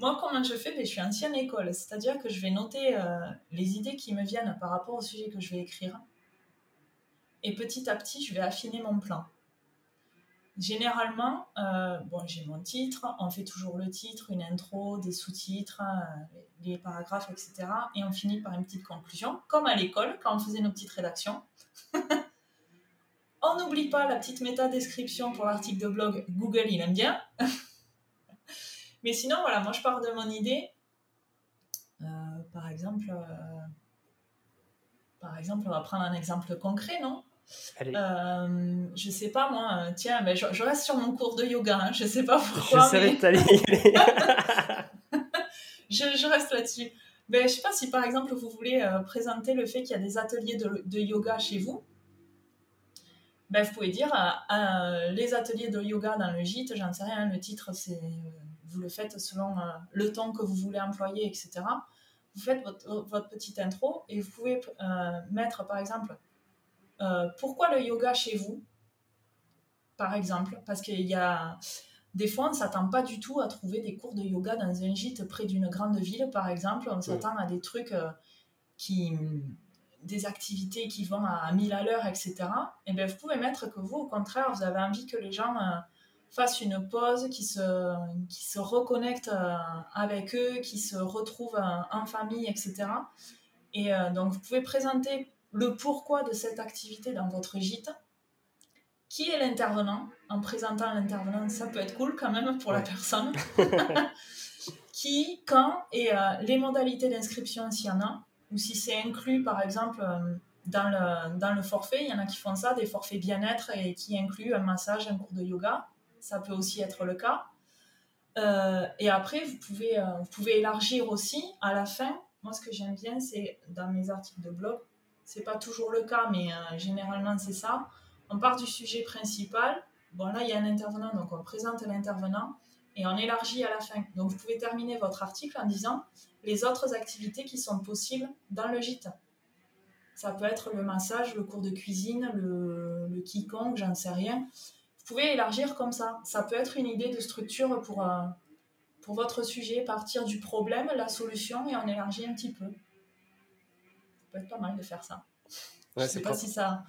Speaker 3: moi, comment je fais ben, Je suis ancienne école, c'est-à-dire que je vais noter euh, les idées qui me viennent par rapport au sujet que je vais écrire. Et petit à petit, je vais affiner mon plan. Généralement, euh, bon, j'ai mon titre, on fait toujours le titre, une intro, des sous-titres, euh, les paragraphes, etc. Et on finit par une petite conclusion, comme à l'école, quand on faisait nos petites rédactions. <laughs> on n'oublie pas la petite méta-description pour l'article de blog, Google, il aime bien. <laughs> Mais sinon, voilà, moi je pars de mon idée. Euh, par exemple, par exemple, on va prendre un exemple concret, non? Euh, je sais pas moi, euh, tiens, mais je, reste sur mon cours de yoga, hein, je sais pas pourquoi.
Speaker 2: Je savais <laughs>
Speaker 3: je, je, reste là-dessus. ben, je ne sais pas si par exemple vous voulez euh, présenter le fait qu'il y a des ateliers de, de yoga chez vous. Ben, vous pouvez dire euh, euh, les ateliers de yoga dans le gîte, j'en sais rien, le titre, c'est vous le faites selon le temps que vous voulez employer, etc. Vous faites votre, votre petite intro et vous pouvez mettre par exemple pourquoi le yoga chez vous, par exemple, parce qu'il y a des fois, on ne s'attend pas du tout à trouver des cours de yoga dans un gîte près d'une grande ville, par exemple. On s'attend à des trucs euh, qui. des activités qui vont à 1000 à l'heure, etc. Et bien, vous pouvez mettre que vous, au contraire, vous avez envie que les gens euh, fassent une pause, qui se, qui se reconnectent euh, avec eux, qui se retrouvent en famille, etc. Et donc, vous pouvez présenter le pourquoi de cette activité dans votre gîte qui est l'intervenant? En présentant l'intervenant, ça peut être cool quand même pour la personne. <laughs> qui, quand et euh, les modalités d'inscription s'il y en a, ou si c'est inclus par exemple euh, dans, le, dans le forfait, il y en a qui font ça, des forfaits bien-être et qui incluent un massage, un cours de yoga. Ça peut aussi être le cas. Euh, et après, vous pouvez, vous pouvez élargir aussi à la fin. Moi, ce que j'aime bien, c'est dans mes articles de blog, c'est pas toujours le cas, mais généralement c'est ça on part du sujet principal. Bon, là, il y a un intervenant, donc on présente l'intervenant et on élargit à la fin. Donc, vous pouvez terminer votre article en disant les autres activités qui sont possibles dans le gîte. Ça peut être le massage, le cours de cuisine, le, le quiconque, j'en sais rien. Vous pouvez élargir comme ça. Ça peut être une idée de structure pour, euh, pour votre sujet, partir du problème, la solution, et on élargit un petit peu. Ça peut être pas mal de faire ça. Je ne sais pas si ça,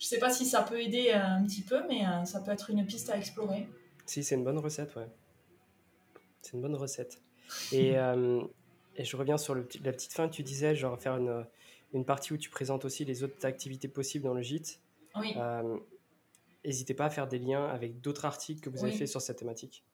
Speaker 3: je sais pas si ça peut aider euh, un petit peu, mais euh, ça peut être une piste à explorer.
Speaker 2: Si, c'est une bonne recette, ouais. C'est une bonne recette. Et, <laughs> et je reviens sur le, la petite fin, tu disais, genre faire une, une, partie où tu présentes aussi les autres activités possibles dans le gîte.
Speaker 3: Oui.
Speaker 2: N'hésitez pas à faire des liens avec d'autres articles que vous avez fait sur cette thématique.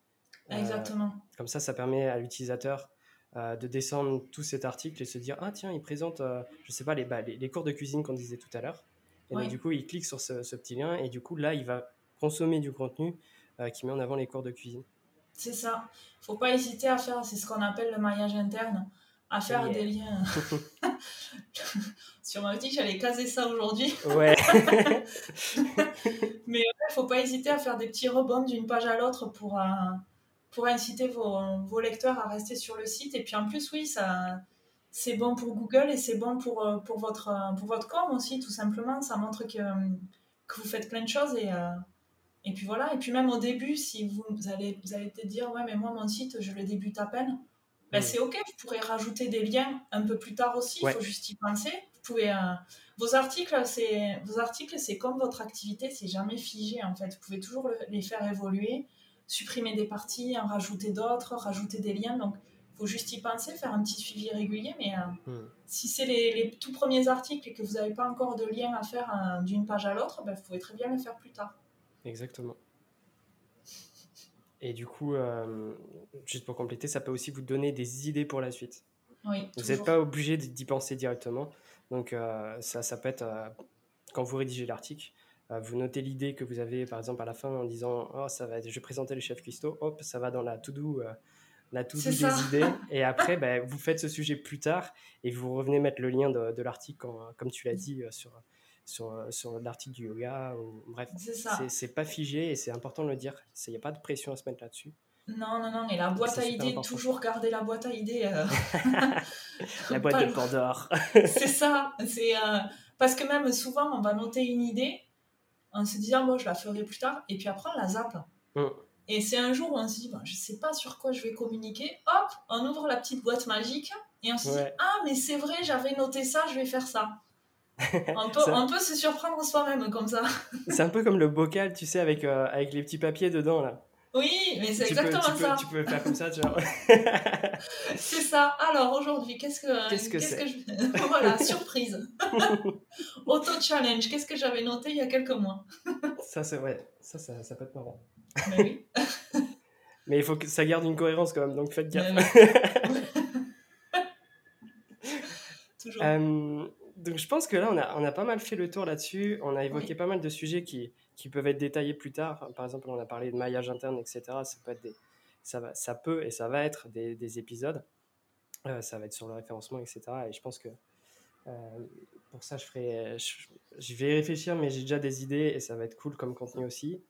Speaker 3: Exactement.
Speaker 2: comme ça, ça permet à l'utilisateur de descendre tout cet article et se dire Ah, tiens, il présente, je sais pas, les, bah, les, les, cours de cuisine qu'on disait tout à l'heure. Et donc, du coup, il clique sur ce, petit lien et du coup, là, il va consommer du contenu euh, qui met en avant les cours de cuisine.
Speaker 3: C'est ça. faut pas hésiter à faire, c'est ce qu'on appelle le maillage interne, à faire des liens. <laughs> <laughs> Sur ma dit j'allais caser ça aujourd'hui.
Speaker 2: Ouais. <laughs>
Speaker 3: Mais il faut pas hésiter à faire des petits rebonds d'une page à l'autre pour, euh, pour inciter vos, vos, lecteurs à rester sur le site. Et puis en plus, oui, ça, c'est bon pour Google et c'est bon pour, euh, pour, votre, pour votre com aussi, tout simplement. Ça montre que, que vous faites plein de choses et, euh, et puis voilà. Et puis même au début, si vous, allez, vous allez te dire, ouais, mais moi, mon site, je le débute à peine. Ben, c'est ok, vous pourrez rajouter des liens un peu plus tard aussi, il faut juste y penser. Vous pouvez, vos articles, c'est vos articles, c'est comme votre activité, c'est jamais figé en fait. Vous pouvez toujours les faire évoluer, supprimer des parties, en rajouter d'autres, rajouter des liens. Donc faut juste y penser, faire un petit suivi régulier. Mais euh, hmm. si c'est les, tout premiers articles et que vous n'avez pas encore de lien à faire euh, d'une page à l'autre, ben, vous pouvez très bien le faire plus tard.
Speaker 2: Exactement. Et du coup, euh, juste pour compléter, ça peut aussi vous donner des idées pour la suite.
Speaker 3: Oui,
Speaker 2: vous n'êtes pas obligé d'y penser directement. Donc, ça, ça peut être, quand vous rédigez l'article, vous notez l'idée que vous avez, par exemple, à la fin en disant Oh, ça va être, je vais présenter le chef cuistot, hop, ça va dans la to-do on a tout des idées. Et <laughs> après, ben, vous faites ce sujet plus tard et vous revenez mettre le lien de, l'article, comme tu l'as dit, euh, sur, sur, euh, sur l'article du yoga. Ou, bref, c'est pas figé et c'est important de le dire. Il n'y a pas de pression à se mettre là-dessus.
Speaker 3: Non, non, non. Et la boîte à idées, toujours garder la boîte à idées. Euh, <laughs>
Speaker 2: la boîte de Pandore. <laughs>
Speaker 3: c'est ça. C'est parce que même souvent, on va noter une idée en se disant, moi, je la ferai plus tard. Et puis après, on la zappe. Hum. Et c'est un jour où on se dit, je je sais pas sur quoi je vais communiquer. Hop, on ouvre la petite boîte magique et on se dit, ah, mais c'est vrai, j'avais noté ça, je vais faire ça. <laughs> on, peut, on peut se surprendre soi-même comme ça.
Speaker 2: c'est un peu comme le bocal, tu sais, avec, euh, avec les petits papiers dedans, là.
Speaker 3: Oui, mais c'est exactement ça.
Speaker 2: tu peux faire comme ça, tu vois. <laughs>
Speaker 3: c'est ça. Alors aujourd'hui, qu'est-ce que
Speaker 2: qu'est-ce que c'est
Speaker 3: je... <laughs> Voilà, surprise. <laughs> Auto-challenge. Qu'est-ce que j'avais noté il y a quelques mois?
Speaker 2: Ça, c'est vrai. Ça, ça, ça, peut être marrant.
Speaker 3: Mais oui.
Speaker 2: mais il faut que ça garde une cohérence quand même, donc faites gaffe.
Speaker 3: Toujours.
Speaker 2: Euh, donc je pense que là, on a, on a pas mal fait le tour là-dessus. On a évoqué pas mal de sujets qui, qui peuvent être détaillés plus tard. Par exemple, on a parlé de maillage interne, etc. Ça peut, être des, ça, va, ça peut et ça va être des, des épisodes. ça va être sur le référencement, etc. Et je pense que pour ça, je, ferai, je, vais réfléchir, mais j'ai déjà des idées et ça va être cool comme contenu aussi.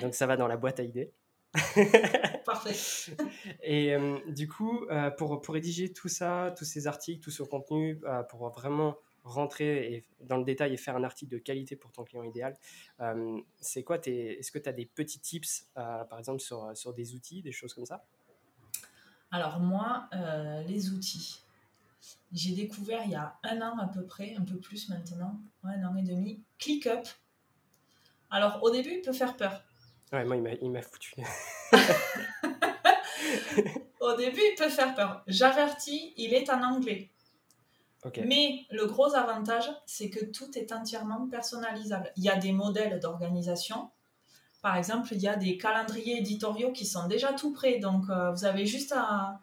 Speaker 2: Donc ça va dans la boîte à idées. <laughs>
Speaker 3: Parfait. <laughs>
Speaker 2: Et du coup, pour, pour rédiger tout ça, tous ces articles, tout ce contenu, pour vraiment rentrer et, dans le détail et faire un article de qualité pour ton client idéal, c'est quoi Est-ce que tu as des petits tips, par exemple, sur, sur des outils, des choses comme ça?
Speaker 3: Alors moi, les outils. J'ai découvert il y a un an à peu près, un peu plus maintenant, un an et demi, ClickUp. Alors au début, il peut faire peur.
Speaker 2: Ouais, moi, il m'a foutu. <laughs>
Speaker 3: au début, il peut faire peur. J'avertis, il est en anglais. Mais le gros avantage, c'est que tout est entièrement personnalisable. Il y a des modèles d'organisation. Par exemple, il y a des calendriers éditoriaux qui sont déjà tout prêts. Donc, euh, vous avez juste à,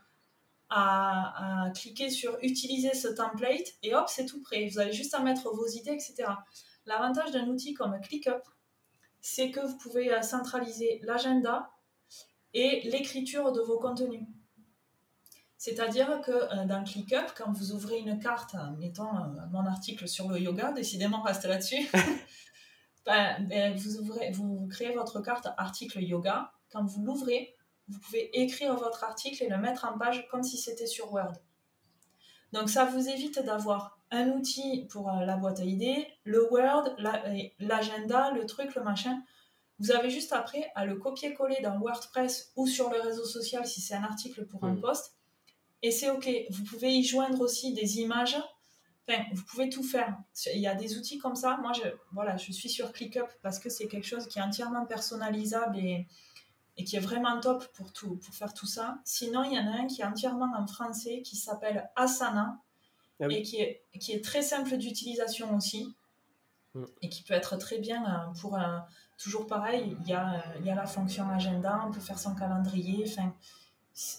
Speaker 3: cliquer sur utiliser ce template et hop, c'est tout prêt. Vous avez juste à mettre vos idées, etc. L'avantage d'un outil comme ClickUp, c'est que vous pouvez euh, centraliser l'agenda et l'écriture de vos contenus. C'est-à-dire que euh, dans ClickUp, quand vous ouvrez une carte, mettons euh, mon article sur le yoga, décidément reste là-dessus, <laughs> ben, ben, vous, ouvrez, vous créez votre carte article yoga. Quand vous l'ouvrez, vous pouvez écrire votre article et le mettre en page comme si c'était sur Word. Donc ça vous évite d'avoir un outil pour euh, la boîte à idées, le Word, l'agenda, le truc, le machin. Vous avez juste après à le copier-coller dans WordPress ou sur le réseau social si c'est un article pour un post. Et c'est OK. Vous pouvez y joindre aussi des images. Enfin, vous pouvez tout faire. Il y a des outils comme ça. Moi, je, voilà, je suis sur ClickUp parce que c'est quelque chose qui est entièrement personnalisable et, et qui est vraiment top pour, tout, pour faire tout ça. Sinon, il y en a un qui est entièrement en français qui s'appelle Asana ah et qui est, qui est très simple d'utilisation aussi mm. et qui peut être très bien euh, pour un. Toujours pareil, il y, a, il y a la fonction agenda, on peut faire son calendrier, enfin,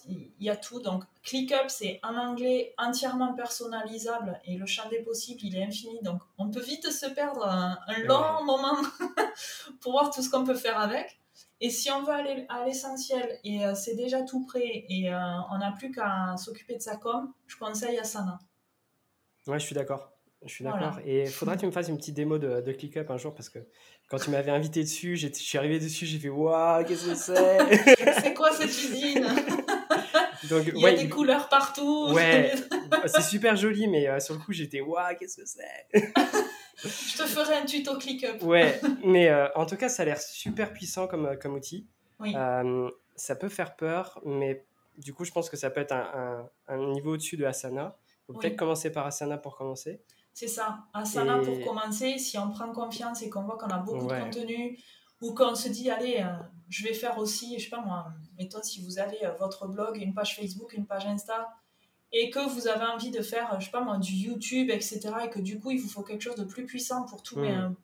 Speaker 3: il y a tout. Donc, ClickUp, c'est en anglais entièrement personnalisable et le champ des possibles, il est infini. Donc, on peut vite se perdre un, long moment <laughs> pour voir tout ce qu'on peut faire avec. Et si on veut aller à l'essentiel et euh, c'est déjà tout prêt et euh, on n'a plus qu'à s'occuper de sa com, je conseille Asana.
Speaker 2: Ouais, je suis d'accord. Je suis d'accord. Et il faudra que tu me fasses une petite démo de, de ClickUp un jour parce que quand tu m'avais invité dessus, je suis arrivé dessus, j'ai fait Waouh, qu'est-ce que c'est? <laughs>
Speaker 3: C'est quoi cette usine? <laughs> Donc, il y a des couleurs partout. <laughs>
Speaker 2: Ouais, <laughs> c'est super joli, mais euh, sur le coup, j'étais Waouh, qu'est-ce que c'est?
Speaker 3: Je te ferai un tuto ClickUp.
Speaker 2: ouais, <laughs> mais euh, en tout cas, ça a l'air super puissant comme, comme outil. Oui. Euh, ça peut faire peur, mais du coup, je pense que ça peut être un, un, niveau au-dessus de Asana. Il faut peut-être commencer par Asana pour commencer.
Speaker 3: C'est ça. Asana, pour commencer, si on prend confiance et qu'on voit qu'on a beaucoup de contenu, ou qu'on se dit, allez, euh, je vais faire aussi, je sais pas moi, mettons si vous avez euh, votre blog, une page Facebook, une page Insta, et que vous avez envie de faire, je sais pas moi, du YouTube, etc., et que du coup, il vous faut quelque chose de plus puissant pour tout, hmm.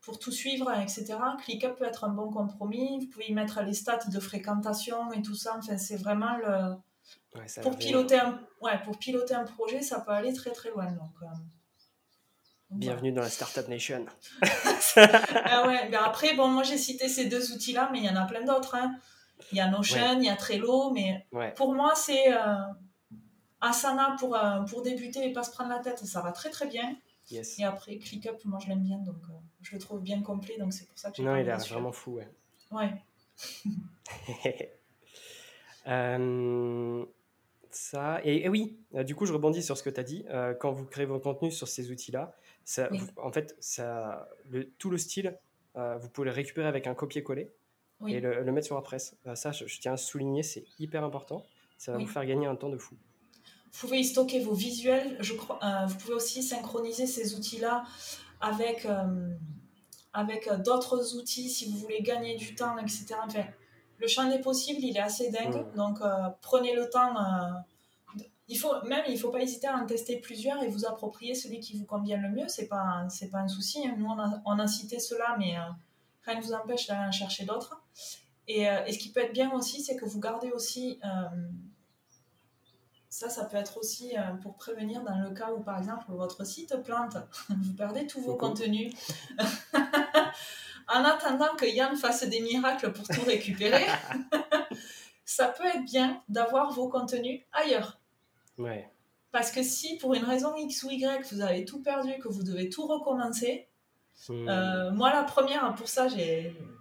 Speaker 3: pour tout suivre, etc., ClickUp peut être un bon compromis. Vous pouvez y mettre les stats de fréquentation et tout ça. Enfin, c'est vraiment le... pour, piloter un, ouais, pour piloter un projet, ça peut aller très très loin. Donc, euh,
Speaker 2: Bienvenue dans la Startup Nation. <laughs> <laughs>
Speaker 3: ah ouais, après, bon, moi j'ai cité ces deux outils-là, mais il y en a plein d'autres. Hein. Il y a Notion, il y a Trello, mais pour moi, c'est euh, Asana pour, euh, pour débuter et pas se prendre la tête, ça va très très bien. Et après, ClickUp, moi je l'aime bien, donc euh, je le trouve bien complet, donc c'est pour ça que
Speaker 2: Non, il est vraiment fou, ouais.
Speaker 3: Ouais. <laughs>
Speaker 2: ça, et, oui, du coup, je rebondis sur ce que tu as dit. quand vous créez vos contenus sur ces outils-là, en fait, ça, le, tout le style, euh, vous pouvez le récupérer avec un copier-coller et le, mettre sur WordPress. Euh, ça, je, tiens à souligner, c'est hyper important. Ça va vous faire gagner un temps de fou.
Speaker 3: Vous pouvez y stocker vos visuels. Je crois, euh, vous pouvez aussi synchroniser ces outils-là avec, avec d'autres outils si vous voulez gagner du temps, etc. Enfin, le champ des possibles, il est assez dingue. Mmh. Donc, prenez le temps il faut même il faut pas hésiter à en tester plusieurs et vous approprier celui qui vous convient le mieux c'est pas c'est pas un souci hein. nous on a, on a cité cela mais euh, rien ne vous empêche d'aller en chercher d'autres et, euh, et, ce qui peut être bien aussi c'est que vous gardez aussi euh, ça ça peut être aussi pour prévenir dans le cas où par exemple votre site plante <laughs> vous perdez tous vos contenus <laughs> en attendant que Yann fasse des miracles pour tout récupérer <laughs> ça peut être bien d'avoir vos contenus ailleurs
Speaker 2: Ouais.
Speaker 3: Parce que si pour une raison X ou Y, vous avez tout perdu, que vous devez tout recommencer,
Speaker 2: Hmm.
Speaker 3: euh, moi la première, pour ça,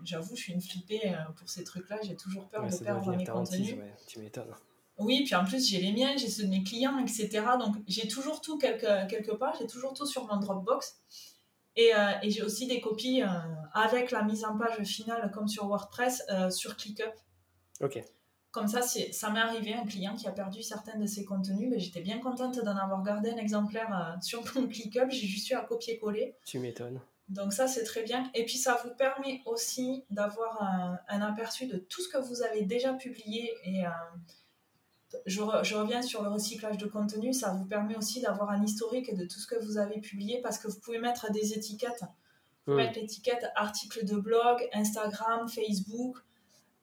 Speaker 3: j'avoue, je suis une flippée euh, pour ces trucs-là, j'ai toujours peur
Speaker 2: Ouais,
Speaker 3: de perdre mes contenus.
Speaker 2: ouais, tu m'étonnes.
Speaker 3: Oui, puis en plus, j'ai les miens, j'ai ceux de mes clients, etc. Donc, j'ai toujours tout quelque, quelque part, j'ai toujours tout sur mon Dropbox. Et, euh, et j'ai aussi des copies euh, avec la mise en page finale, comme sur WordPress, euh, sur ClickUp.
Speaker 2: Ok.
Speaker 3: Comme ça, ça m'est arrivé, un client qui a perdu certains de ses contenus, mais j'étais bien contente d'en avoir gardé un exemplaire <laughs> sur mon ClickUp. J'ai juste eu à copier-coller.
Speaker 2: Tu m'étonnes.
Speaker 3: Donc ça, c'est très bien. Et puis, ça vous permet aussi d'avoir un, un aperçu de tout ce que vous avez déjà publié. Et euh, je, re- je reviens sur le recyclage de contenu. Ça vous permet aussi d'avoir un historique de tout ce que vous avez publié parce que vous pouvez mettre des étiquettes. Vous pouvez mettre l'étiquette article de blog, Instagram, Facebook.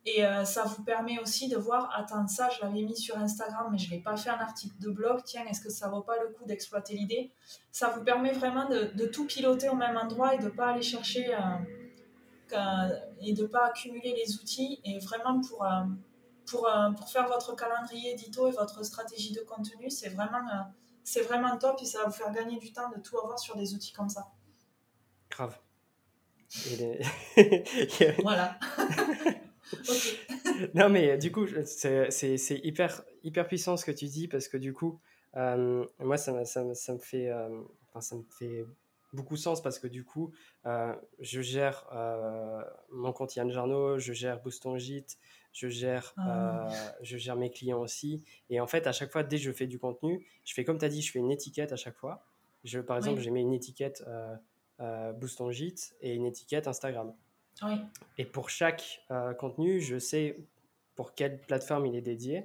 Speaker 3: Et euh, ça vous permet aussi de voir, attends, ça, je l'avais mis sur Instagram, mais je ne l'ai pas fait un article de blog. Tiens, est-ce que ça vaut pas le coup d'exploiter l'idée? Ça vous permet vraiment de, de tout piloter au même endroit et de ne pas aller chercher euh, et de ne pas accumuler les outils. Et vraiment, pour, euh, pour, euh, pour faire votre calendrier édito et votre stratégie de contenu, c'est vraiment, euh, c'est vraiment top et ça va vous faire gagner du temps de tout avoir sur des outils comme ça.
Speaker 2: Grave. Les- <laughs> <laughs>
Speaker 3: Voilà. <laughs>
Speaker 2: non, mais du coup, c'est c'est- c'est hyper, hyper puissant ce que tu dis parce que du coup, euh, moi, ça, me- ça, ça me fait, euh, enfin, ça me fait beaucoup sens parce que du coup, euh, je gère euh, mon compte Yann Jarno, je gère Boost ton Gîte, je gère,
Speaker 3: Ah.
Speaker 2: euh, je gère mes clients aussi. Et en fait, à chaque fois, dès que je fais du contenu, je fais comme tu as dit, je fais une étiquette à chaque fois. Je, par exemple,
Speaker 3: Oui.
Speaker 2: j'ai mis une étiquette euh, euh, Boost ton Gîte et une étiquette Instagram.
Speaker 3: Oui.
Speaker 2: Et pour chaque euh, contenu, je sais pour quelle plateforme il est dédié.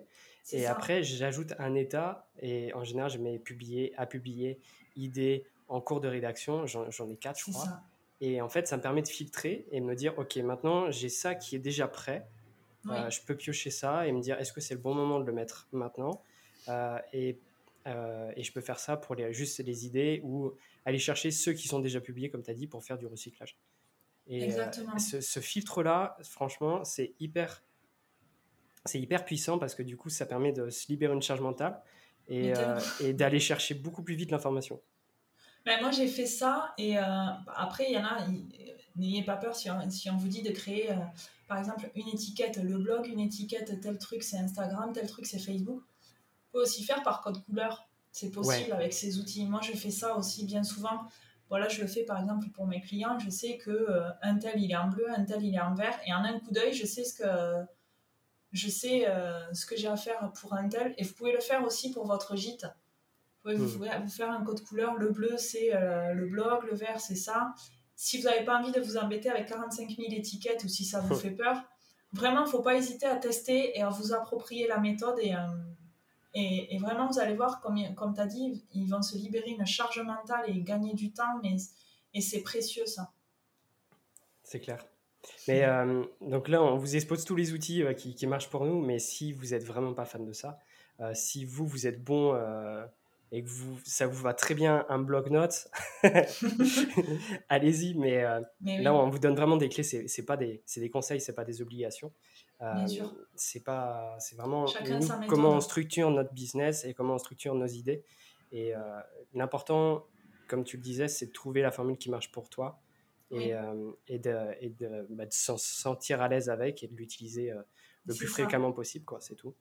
Speaker 2: Et
Speaker 3: ça.
Speaker 2: après, j'ajoute un état. Et en général, je mets publier, à publier, idée, en cours de rédaction. J'en ai quatre, je crois.
Speaker 3: ça.
Speaker 2: Et en fait, ça me permet de filtrer et me dire, OK, maintenant, j'ai ça qui est déjà prêt.
Speaker 3: Oui.
Speaker 2: Euh, je peux piocher ça et me dire, est-ce que c'est le bon moment de le mettre maintenant Euh, et, euh, et je peux faire ça pour les, juste les idées ou aller chercher ceux qui sont déjà publiés, comme tu as dit, pour faire du recyclage. Et
Speaker 3: Exactement.
Speaker 2: ce, ce filtre-là, franchement, c'est hyper, c'est hyper puissant parce que du coup, ça permet de se libérer une charge mentale et, et d'aller chercher beaucoup plus vite l'information.
Speaker 3: Ben, moi, j'ai fait ça et après, il y en a, n'ayez pas peur si on, si on vous dit de créer, euh, par exemple, une étiquette, le blog, une étiquette, tel truc c'est Instagram, tel truc c'est Facebook. Vous pouvez aussi faire par code couleur. C'est possible
Speaker 2: Ouais.
Speaker 3: avec ces outils. Moi, je fais ça aussi bien souvent. Voilà, je le fais par exemple pour mes clients. Je sais que euh, un tel il est en bleu, un tel il est en vert, et en un coup d'œil, je sais ce que je sais euh, ce que j'ai à faire pour un tel. Et vous pouvez le faire aussi pour votre gîte. Vous pouvez vous,
Speaker 2: Hmm.
Speaker 3: vous faire un code couleur. Le bleu, c'est euh, le blog, le vert, c'est ça. Si vous n'avez pas envie de vous embêter avec 45 000 étiquettes ou si ça vous fait peur, vraiment, il ne faut pas hésiter à tester et à vous approprier la méthode. Et, euh, et, et vraiment, vous allez voir, comme, comme tu as dit, ils vont se libérer une charge mentale et gagner du temps. Mais, et c'est précieux, ça.
Speaker 2: C'est clair. Mais euh, donc là, on vous expose tous les outils euh, qui, qui marchent pour nous, mais si vous n'êtes vraiment pas fan de ça, si vous, vous êtes bon et que vous, ça vous va très bien un bloc-notes, <laughs> <laughs> allez-y, mais euh,
Speaker 3: Mais oui,
Speaker 2: là, on vous donne vraiment des clés, c'est c'est pas des, c'est des conseils, c'est pas des obligations. Euh,
Speaker 3: Bien sûr.
Speaker 2: C'est pas, c'est vraiment nous, comment on structure notre business et comment on structure nos idées. Et euh, l'important, comme tu le disais, c'est de trouver la formule qui marche pour toi et,
Speaker 3: Oui.
Speaker 2: euh, et de, et de, bah, de s'en sentir à l'aise avec et de l'utiliser le plus
Speaker 3: ça.
Speaker 2: fréquemment possible, quoi. C'est tout.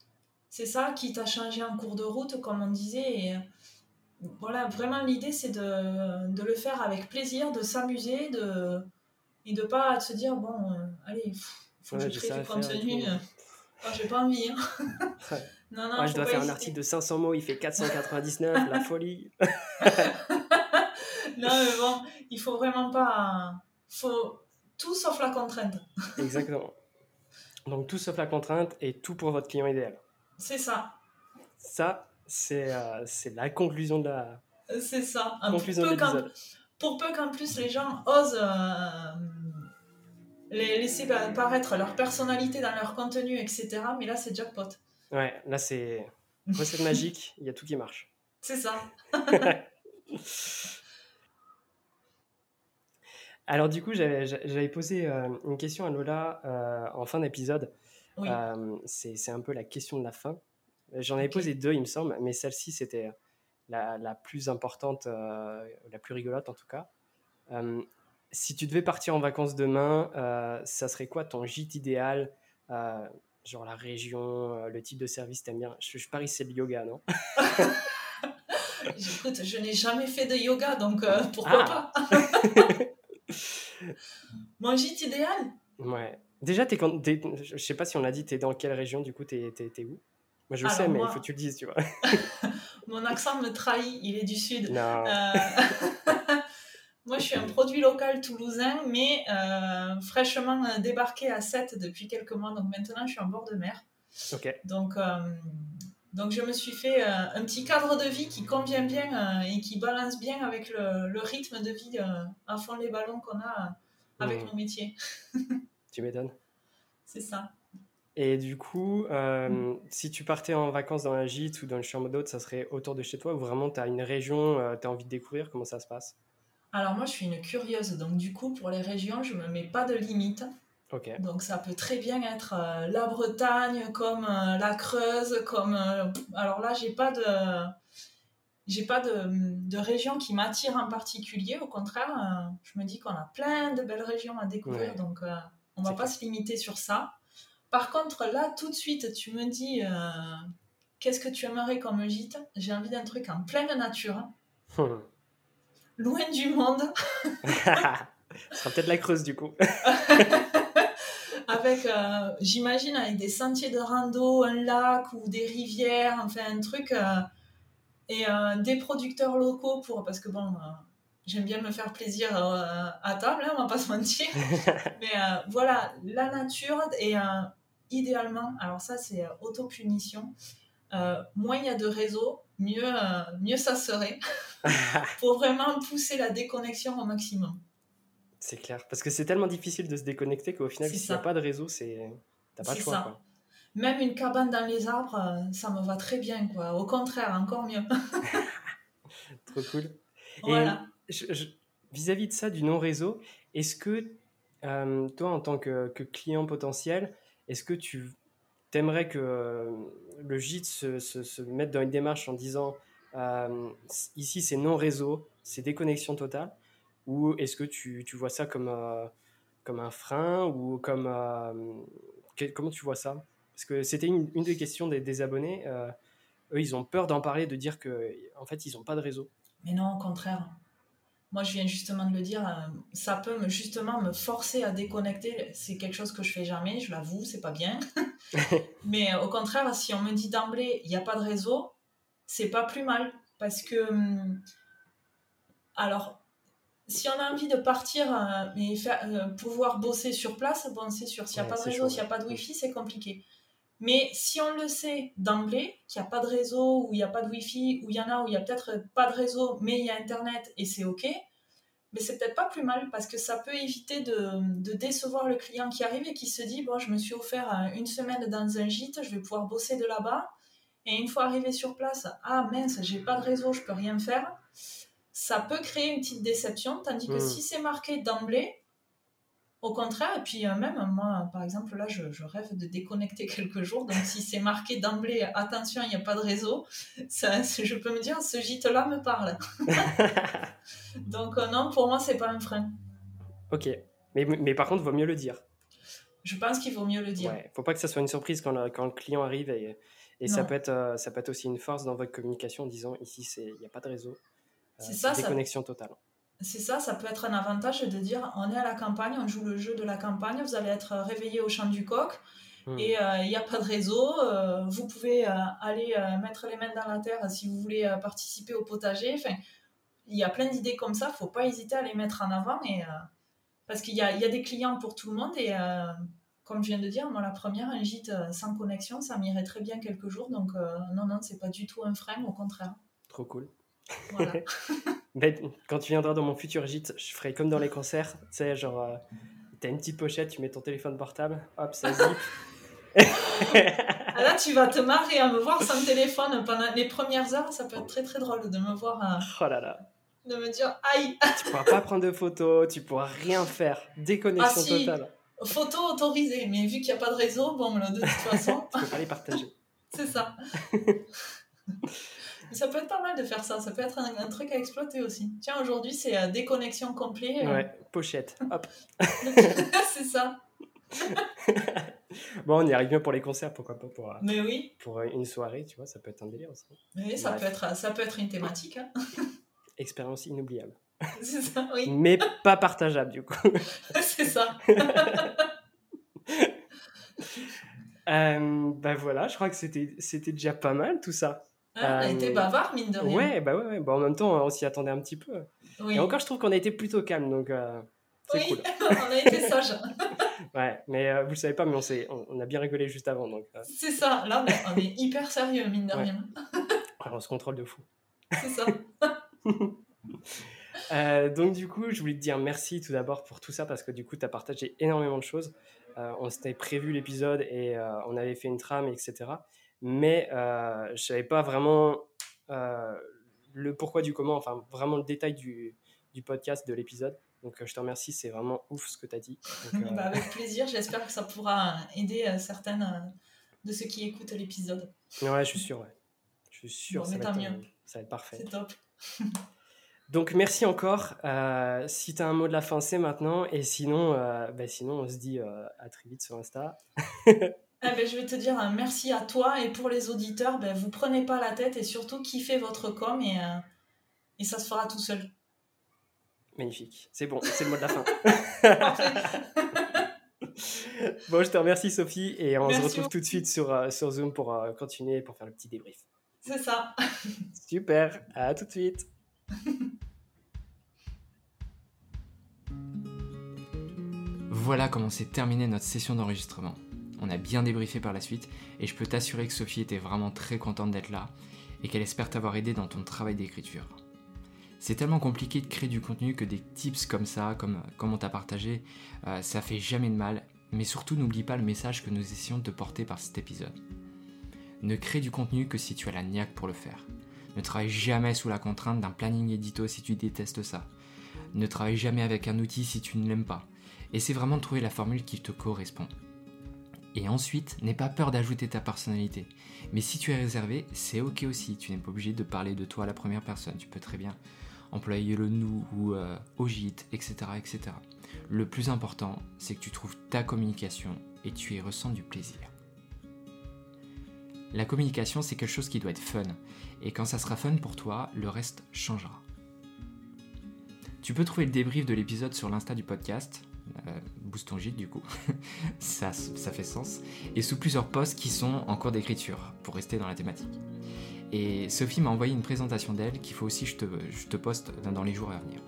Speaker 3: C'est ça qui t'a changé en cours de route, comme on disait. Et voilà, vraiment, l'idée, c'est de, de le faire avec plaisir, de s'amuser, de, et de pas se dire, bon, euh, allez, il faut
Speaker 2: Ouais,
Speaker 3: que je crée du contenu. <laughs> oh, j'ai pas envie. hein. <laughs> Non, non,
Speaker 2: Ouais, je dois
Speaker 3: pas
Speaker 2: faire un article de 500 mots, il fait 499, la folie. <laughs>
Speaker 3: non, mais bon, il faut vraiment pas. faut tout sauf la contrainte.
Speaker 2: Exactement. Donc tout sauf la contrainte et tout pour votre client idéal.
Speaker 3: C'est ça.
Speaker 2: Ça, c'est euh, c'est la conclusion de la
Speaker 3: C'est ça. Un
Speaker 2: conclusion de
Speaker 3: peu
Speaker 2: l'épisode.
Speaker 3: pour peu qu'en plus les gens osent euh, les laisser pa- paraître leur personnalité dans leur contenu, etc. Mais là, c'est jackpot.
Speaker 2: Ouais, là c'est recette magique, il y a tout qui marche. <laughs>
Speaker 3: C'est ça. <laughs>
Speaker 2: Alors du coup, j'avais j'avais posé euh, une question à Lola euh, en fin d'épisode.
Speaker 3: Oui.
Speaker 2: Euh, c'est un peu la question de la fin. J'en avais posé deux, il me semble, mais celle-ci, c'était la, la, plus importante, euh, la plus rigolote en tout cas. Euh, si tu devais partir en vacances demain, euh, ça serait quoi ton gîte idéal Genre la région, le type de service, t'aimes bien? Je, je parie c'est le yoga, non? <laughs>
Speaker 3: Écoute, je n'ai jamais fait de yoga, donc pourquoi ah. pas? <laughs> <laughs> Mon gîte idéal?
Speaker 2: Ouais. Déjà, es, es, je sais pas si on l'a dit, tu es dans quelle région du coup Tu es, où? Moi je sais, mais il faut que tu le dises, tu vois. <laughs>
Speaker 3: Mon accent me trahit, il est du sud. Non. Euh, <laughs> moi je suis un produit local toulousain, mais euh, fraîchement débarqué à 7 depuis quelques mois, donc maintenant je suis en bord de mer. Ok. Donc, euh, donc je me suis fait un petit cadre de vie qui convient bien et qui balance bien avec le, le rythme de vie à fond les ballons qu'on a avec mmh. mon métier. <laughs>
Speaker 2: tu m'étonnes.
Speaker 3: C'est ça.
Speaker 2: Et du coup, euh, si tu partais en vacances dans un gîte ou dans une chambre d'hôte, ça serait autour de chez toi ou vraiment tu as une région, euh, tu as envie de découvrir? Comment ça se passe?
Speaker 3: Alors moi, je suis une curieuse. Donc du coup, pour les régions, je ne me mets pas de limite. Ok. Donc ça peut très bien être euh, la Bretagne, comme la Creuse, comme... alors là, j'ai pas de... J'ai pas de, de, région qui m'attire en particulier. Au contraire, je me dis qu'on a plein de belles régions à découvrir. Donc on va pas se limiter sur ça. Par contre, là, tout de suite, tu me dis euh, qu'est-ce que tu aimerais comme gîte? J'ai envie d'un truc en pleine nature. Hmm. Loin du monde. <laughs> <laughs>
Speaker 2: Ce sera peut-être la creuse du coup. <laughs>
Speaker 3: avec, euh, j'imagine, avec des sentiers de rando, un lac ou des rivières, enfin un truc. Euh, et des producteurs locaux pour. Parce que bon j'aime bien me faire plaisir à table, hein, on va pas se mentir. <laughs> Mais voilà, la nature et idéalement, alors ça c'est euh, autopunition, euh, moins il y a de réseau, mieux, euh, mieux ça serait, <laughs> pour vraiment pousser la déconnexion au maximum.
Speaker 2: C'est clair, parce que c'est tellement difficile de se déconnecter qu'au final, s'il n'y a pas de réseau, c'est t'as pas le choix. Ça.
Speaker 3: Même une cabane dans les arbres, ça me va très bien, quoi. Au contraire, encore mieux. <laughs>
Speaker 2: Trop cool. Voilà. Vis-à-vis de ça, du non-réseau, est-ce que toi, en tant que, client potentiel, est-ce que tu aimerais que euh, le gîte se, mette dans une démarche en disant euh, ici c'est non réseau, c'est déconnexion totale Ou est-ce que tu, vois ça comme, euh, comme un frein ou comme. comment tu vois ça? Parce que c'était une, des questions des, abonnés. eux, ils ont peur d'en parler, de dire que en fait, ils n'ont pas de réseau.
Speaker 3: Mais non, au contraire. Moi, je viens justement de le dire, euh, ça peut me, justement me forcer à déconnecter. C'est quelque chose que je fais jamais, je l'avoue, c'est pas bien. <laughs> Mais euh, au contraire, si on me dit d'emblée, il n'y a pas de réseau, c'est pas plus mal. Parce que, hum, alors, si on a envie de partir et euh, pouvoir bosser sur place, bon, c'est sûr, s'il n'y a pas de réseau, s'il n'y a pas de Wi-Fi, c'est compliqué. Mais si on le sait d'emblée, qu'il n'y a pas de réseau, ou il n'y a pas de Wi-Fi, ou il y en a où il n'y a peut-être pas de réseau, mais il y a Internet et c'est OK, mais c'est peut-être pas plus mal parce que ça peut éviter de, de, décevoir le client qui arrive et qui se dit Bon, je me suis offert euh, une semaine dans un gîte, je vais pouvoir bosser de là-bas. Et une fois arrivé sur place, ah mince, j'ai pas de réseau, je peux rien faire. Ça peut créer une petite déception, tandis que hmm. si c'est marqué d'emblée, au contraire, et puis euh, même moi, par exemple, là, je, rêve de déconnecter <laughs> quelques jours. Donc, si c'est marqué d'emblée, attention, il n'y a pas de réseau, ça, <laughs> je peux me dire, ce gîte-là me parle. <laughs> donc, euh, non, pour moi, c'est pas un frein.
Speaker 2: Ok, mais, mais par contre, il vaut mieux le dire.
Speaker 3: Je pense qu'il vaut mieux le dire.
Speaker 2: Ouais, faut pas que ça soit une surprise quand le, quand le client arrive et, et ça, peut être, euh, ça peut être aussi une force dans votre communication en disant ici, il n'y a pas de réseau. c'est ça. Déconnexion totale
Speaker 3: c'est ça, ça peut être un avantage de dire on est à la campagne, on joue le jeu de la campagne, vous allez être réveillé au champ du coq hmm. et euh, il n'y a pas de réseau. Euh, vous pouvez euh, aller mettre les mains dans la terre si vous voulez participer au potager. Enfin, il y a plein d'idées comme ça, il ne faut pas hésiter à les mettre en avant et, parce qu'il y a, y a, des clients pour tout le monde et comme je viens de dire, moi la première, un gîte sans connexion, ça m'irait très bien quelques jours. Donc non, non, c'est pas du tout un frein, au contraire.
Speaker 2: Trop cool. Voilà. <laughs> Ben, quand tu viendras dans mon futur gîte, je ferai comme dans les concerts. Tu sais, genre, euh, t'as une petite pochette, tu mets ton téléphone portable, hop, ça zip.
Speaker 3: Ah, là, tu vas te marrer à me voir sans téléphone pendant les premières heures. Ça peut être très très drôle de me voir. Euh,
Speaker 2: oh là là.
Speaker 3: De me dire aïe.
Speaker 2: tu pourras pas prendre de photos, tu pourras rien faire. Déconnexion ah, si. totale.
Speaker 3: Photos autorisées, mais vu qu'il n'y a pas de réseau, bon, de toute <laughs> façon.
Speaker 2: tu peux pas les partager.
Speaker 3: C'est ça. <laughs> ça peut être pas mal de faire ça. Ça peut être un, truc à exploiter aussi. Tiens, aujourd'hui, c'est euh, déconnexion complet.
Speaker 2: Euh. Ouais, pochette. Hop. <laughs>
Speaker 3: c'est ça. <laughs>
Speaker 2: bon, on y arrive bien pour les concerts, pourquoi pas pour, euh,
Speaker 3: Mais oui.
Speaker 2: pour une soirée, tu vois, ça peut être un délire aussi.
Speaker 3: Oui, ça, peut être, ça peut être une thématique. Hein. <laughs>
Speaker 2: Expérience inoubliable.
Speaker 3: C'est ça, oui.
Speaker 2: Mais pas partageable, du coup.
Speaker 3: c'est ça.
Speaker 2: euh, ben voilà, je crois que c'était déjà pas mal tout ça.
Speaker 3: Ah, on a été euh, bavard, mine de rien.
Speaker 2: Ouais, bah ouais, ouais. Bon, en même temps, on s'y attendait un petit peu. Oui. Et encore, je trouve qu'on a été plutôt calme, donc euh, c'est
Speaker 3: oui, <laughs> on a été <laughs> sage.
Speaker 2: ouais, mais euh, vous le savez pas, mais on, s'est, on, a bien rigolé juste avant. Donc,
Speaker 3: C'est ça, là, on est hyper sérieux, mine de rien. <laughs>
Speaker 2: on se contrôle de fou.
Speaker 3: C'est ça.
Speaker 2: donc du coup, je voulais te dire merci tout d'abord pour tout ça parce que du coup, tu as partagé énormément de choses. on s'était prévu l'épisode et on avait fait une trame, etc mais euh, je savais pas vraiment euh, le pourquoi du comment, enfin vraiment le détail du, du podcast, de l'épisode. Donc euh, je te remercie, c'est vraiment ouf ce que tu as dit.
Speaker 3: bah, avec plaisir, j'espère que ça pourra aider certaines de ceux qui écoutent l'épisode.
Speaker 2: Ouais, je suis sûr, ouais. Je suis sûr,
Speaker 3: ça, va être,
Speaker 2: ça va être parfait.
Speaker 3: C'est top. <laughs>
Speaker 2: Donc merci encore. si tu as un mot de la fin, c'est maintenant. Et sinon, bah, sinon on se dit à très vite sur Insta. <laughs>
Speaker 3: Eh ben, je vais te dire un merci à toi et pour les auditeurs, ben, vous prenez pas la tête et surtout kiffez votre com et, euh, et ça se fera tout seul.
Speaker 2: Magnifique, c'est bon, c'est le mot de la fin. <laughs> bon, je te remercie Sophie et on se retrouve tout de suite sur, euh, sur Zoom pour euh, continuer, pour faire le petit débrief.
Speaker 3: C'est ça. <laughs>
Speaker 2: Super, à tout de suite.
Speaker 1: Voilà comment s'est terminée notre session d'enregistrement. On a bien débriefé par la suite et je peux t'assurer que Sophie était vraiment très contente d'être là et qu'elle espère t'avoir aidé dans ton travail d'écriture. C'est tellement compliqué de créer du contenu que des tips comme ça, comme, comme on t'a partagé, euh, ça fait jamais de mal, mais surtout n'oublie pas le message que nous essayons de te porter par cet épisode. Ne crée du contenu que si tu as la niaque pour le faire. Ne travaille jamais sous la contrainte d'un planning édito si tu détestes ça. Ne travaille jamais avec un outil si tu ne l'aimes pas. Essaie vraiment de trouver la formule qui te correspond. Et ensuite, n'aie pas peur d'ajouter ta personnalité. Mais si tu es réservé, c'est ok aussi. Tu n'es pas obligé de parler de toi à la première personne. Tu peux très bien employer le nous ou euh, au etc., etc. Le plus important, c'est que tu trouves ta communication et tu y ressens du plaisir. La communication, c'est quelque chose qui doit être fun. Et quand ça sera fun pour toi, le reste changera. Tu peux trouver le débrief de l'épisode sur l'insta du podcast, euh, boost ton gîte du coup, <laughs> ça, ça fait sens, et sous plusieurs posts qui sont en cours d'écriture, pour rester dans la thématique. Et Sophie m'a envoyé une présentation d'elle qu'il faut aussi que je te, poste dans les jours à venir.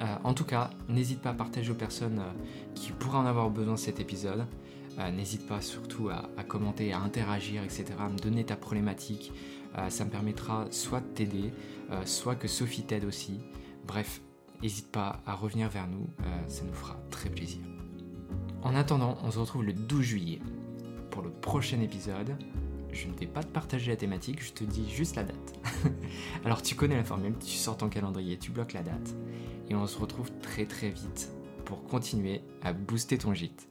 Speaker 1: Euh, en tout cas, n'hésite pas à partager aux personnes euh, qui pourraient en avoir besoin cet épisode. n'hésite pas surtout à, à, commenter, à interagir, etc., à me donner ta problématique. ça me permettra soit de t'aider, soit que Sophie t'aide aussi. Bref, n'hésite pas à revenir vers nous, euh, ça nous fera très plaisir. En attendant, on se retrouve le 12 juillet pour le prochain épisode. Je ne vais pas te partager la thématique, je te dis juste la date. <laughs> Alors tu connais la formule, tu sors ton calendrier, tu bloques la date, et on se retrouve très très vite pour continuer à booster ton gîte.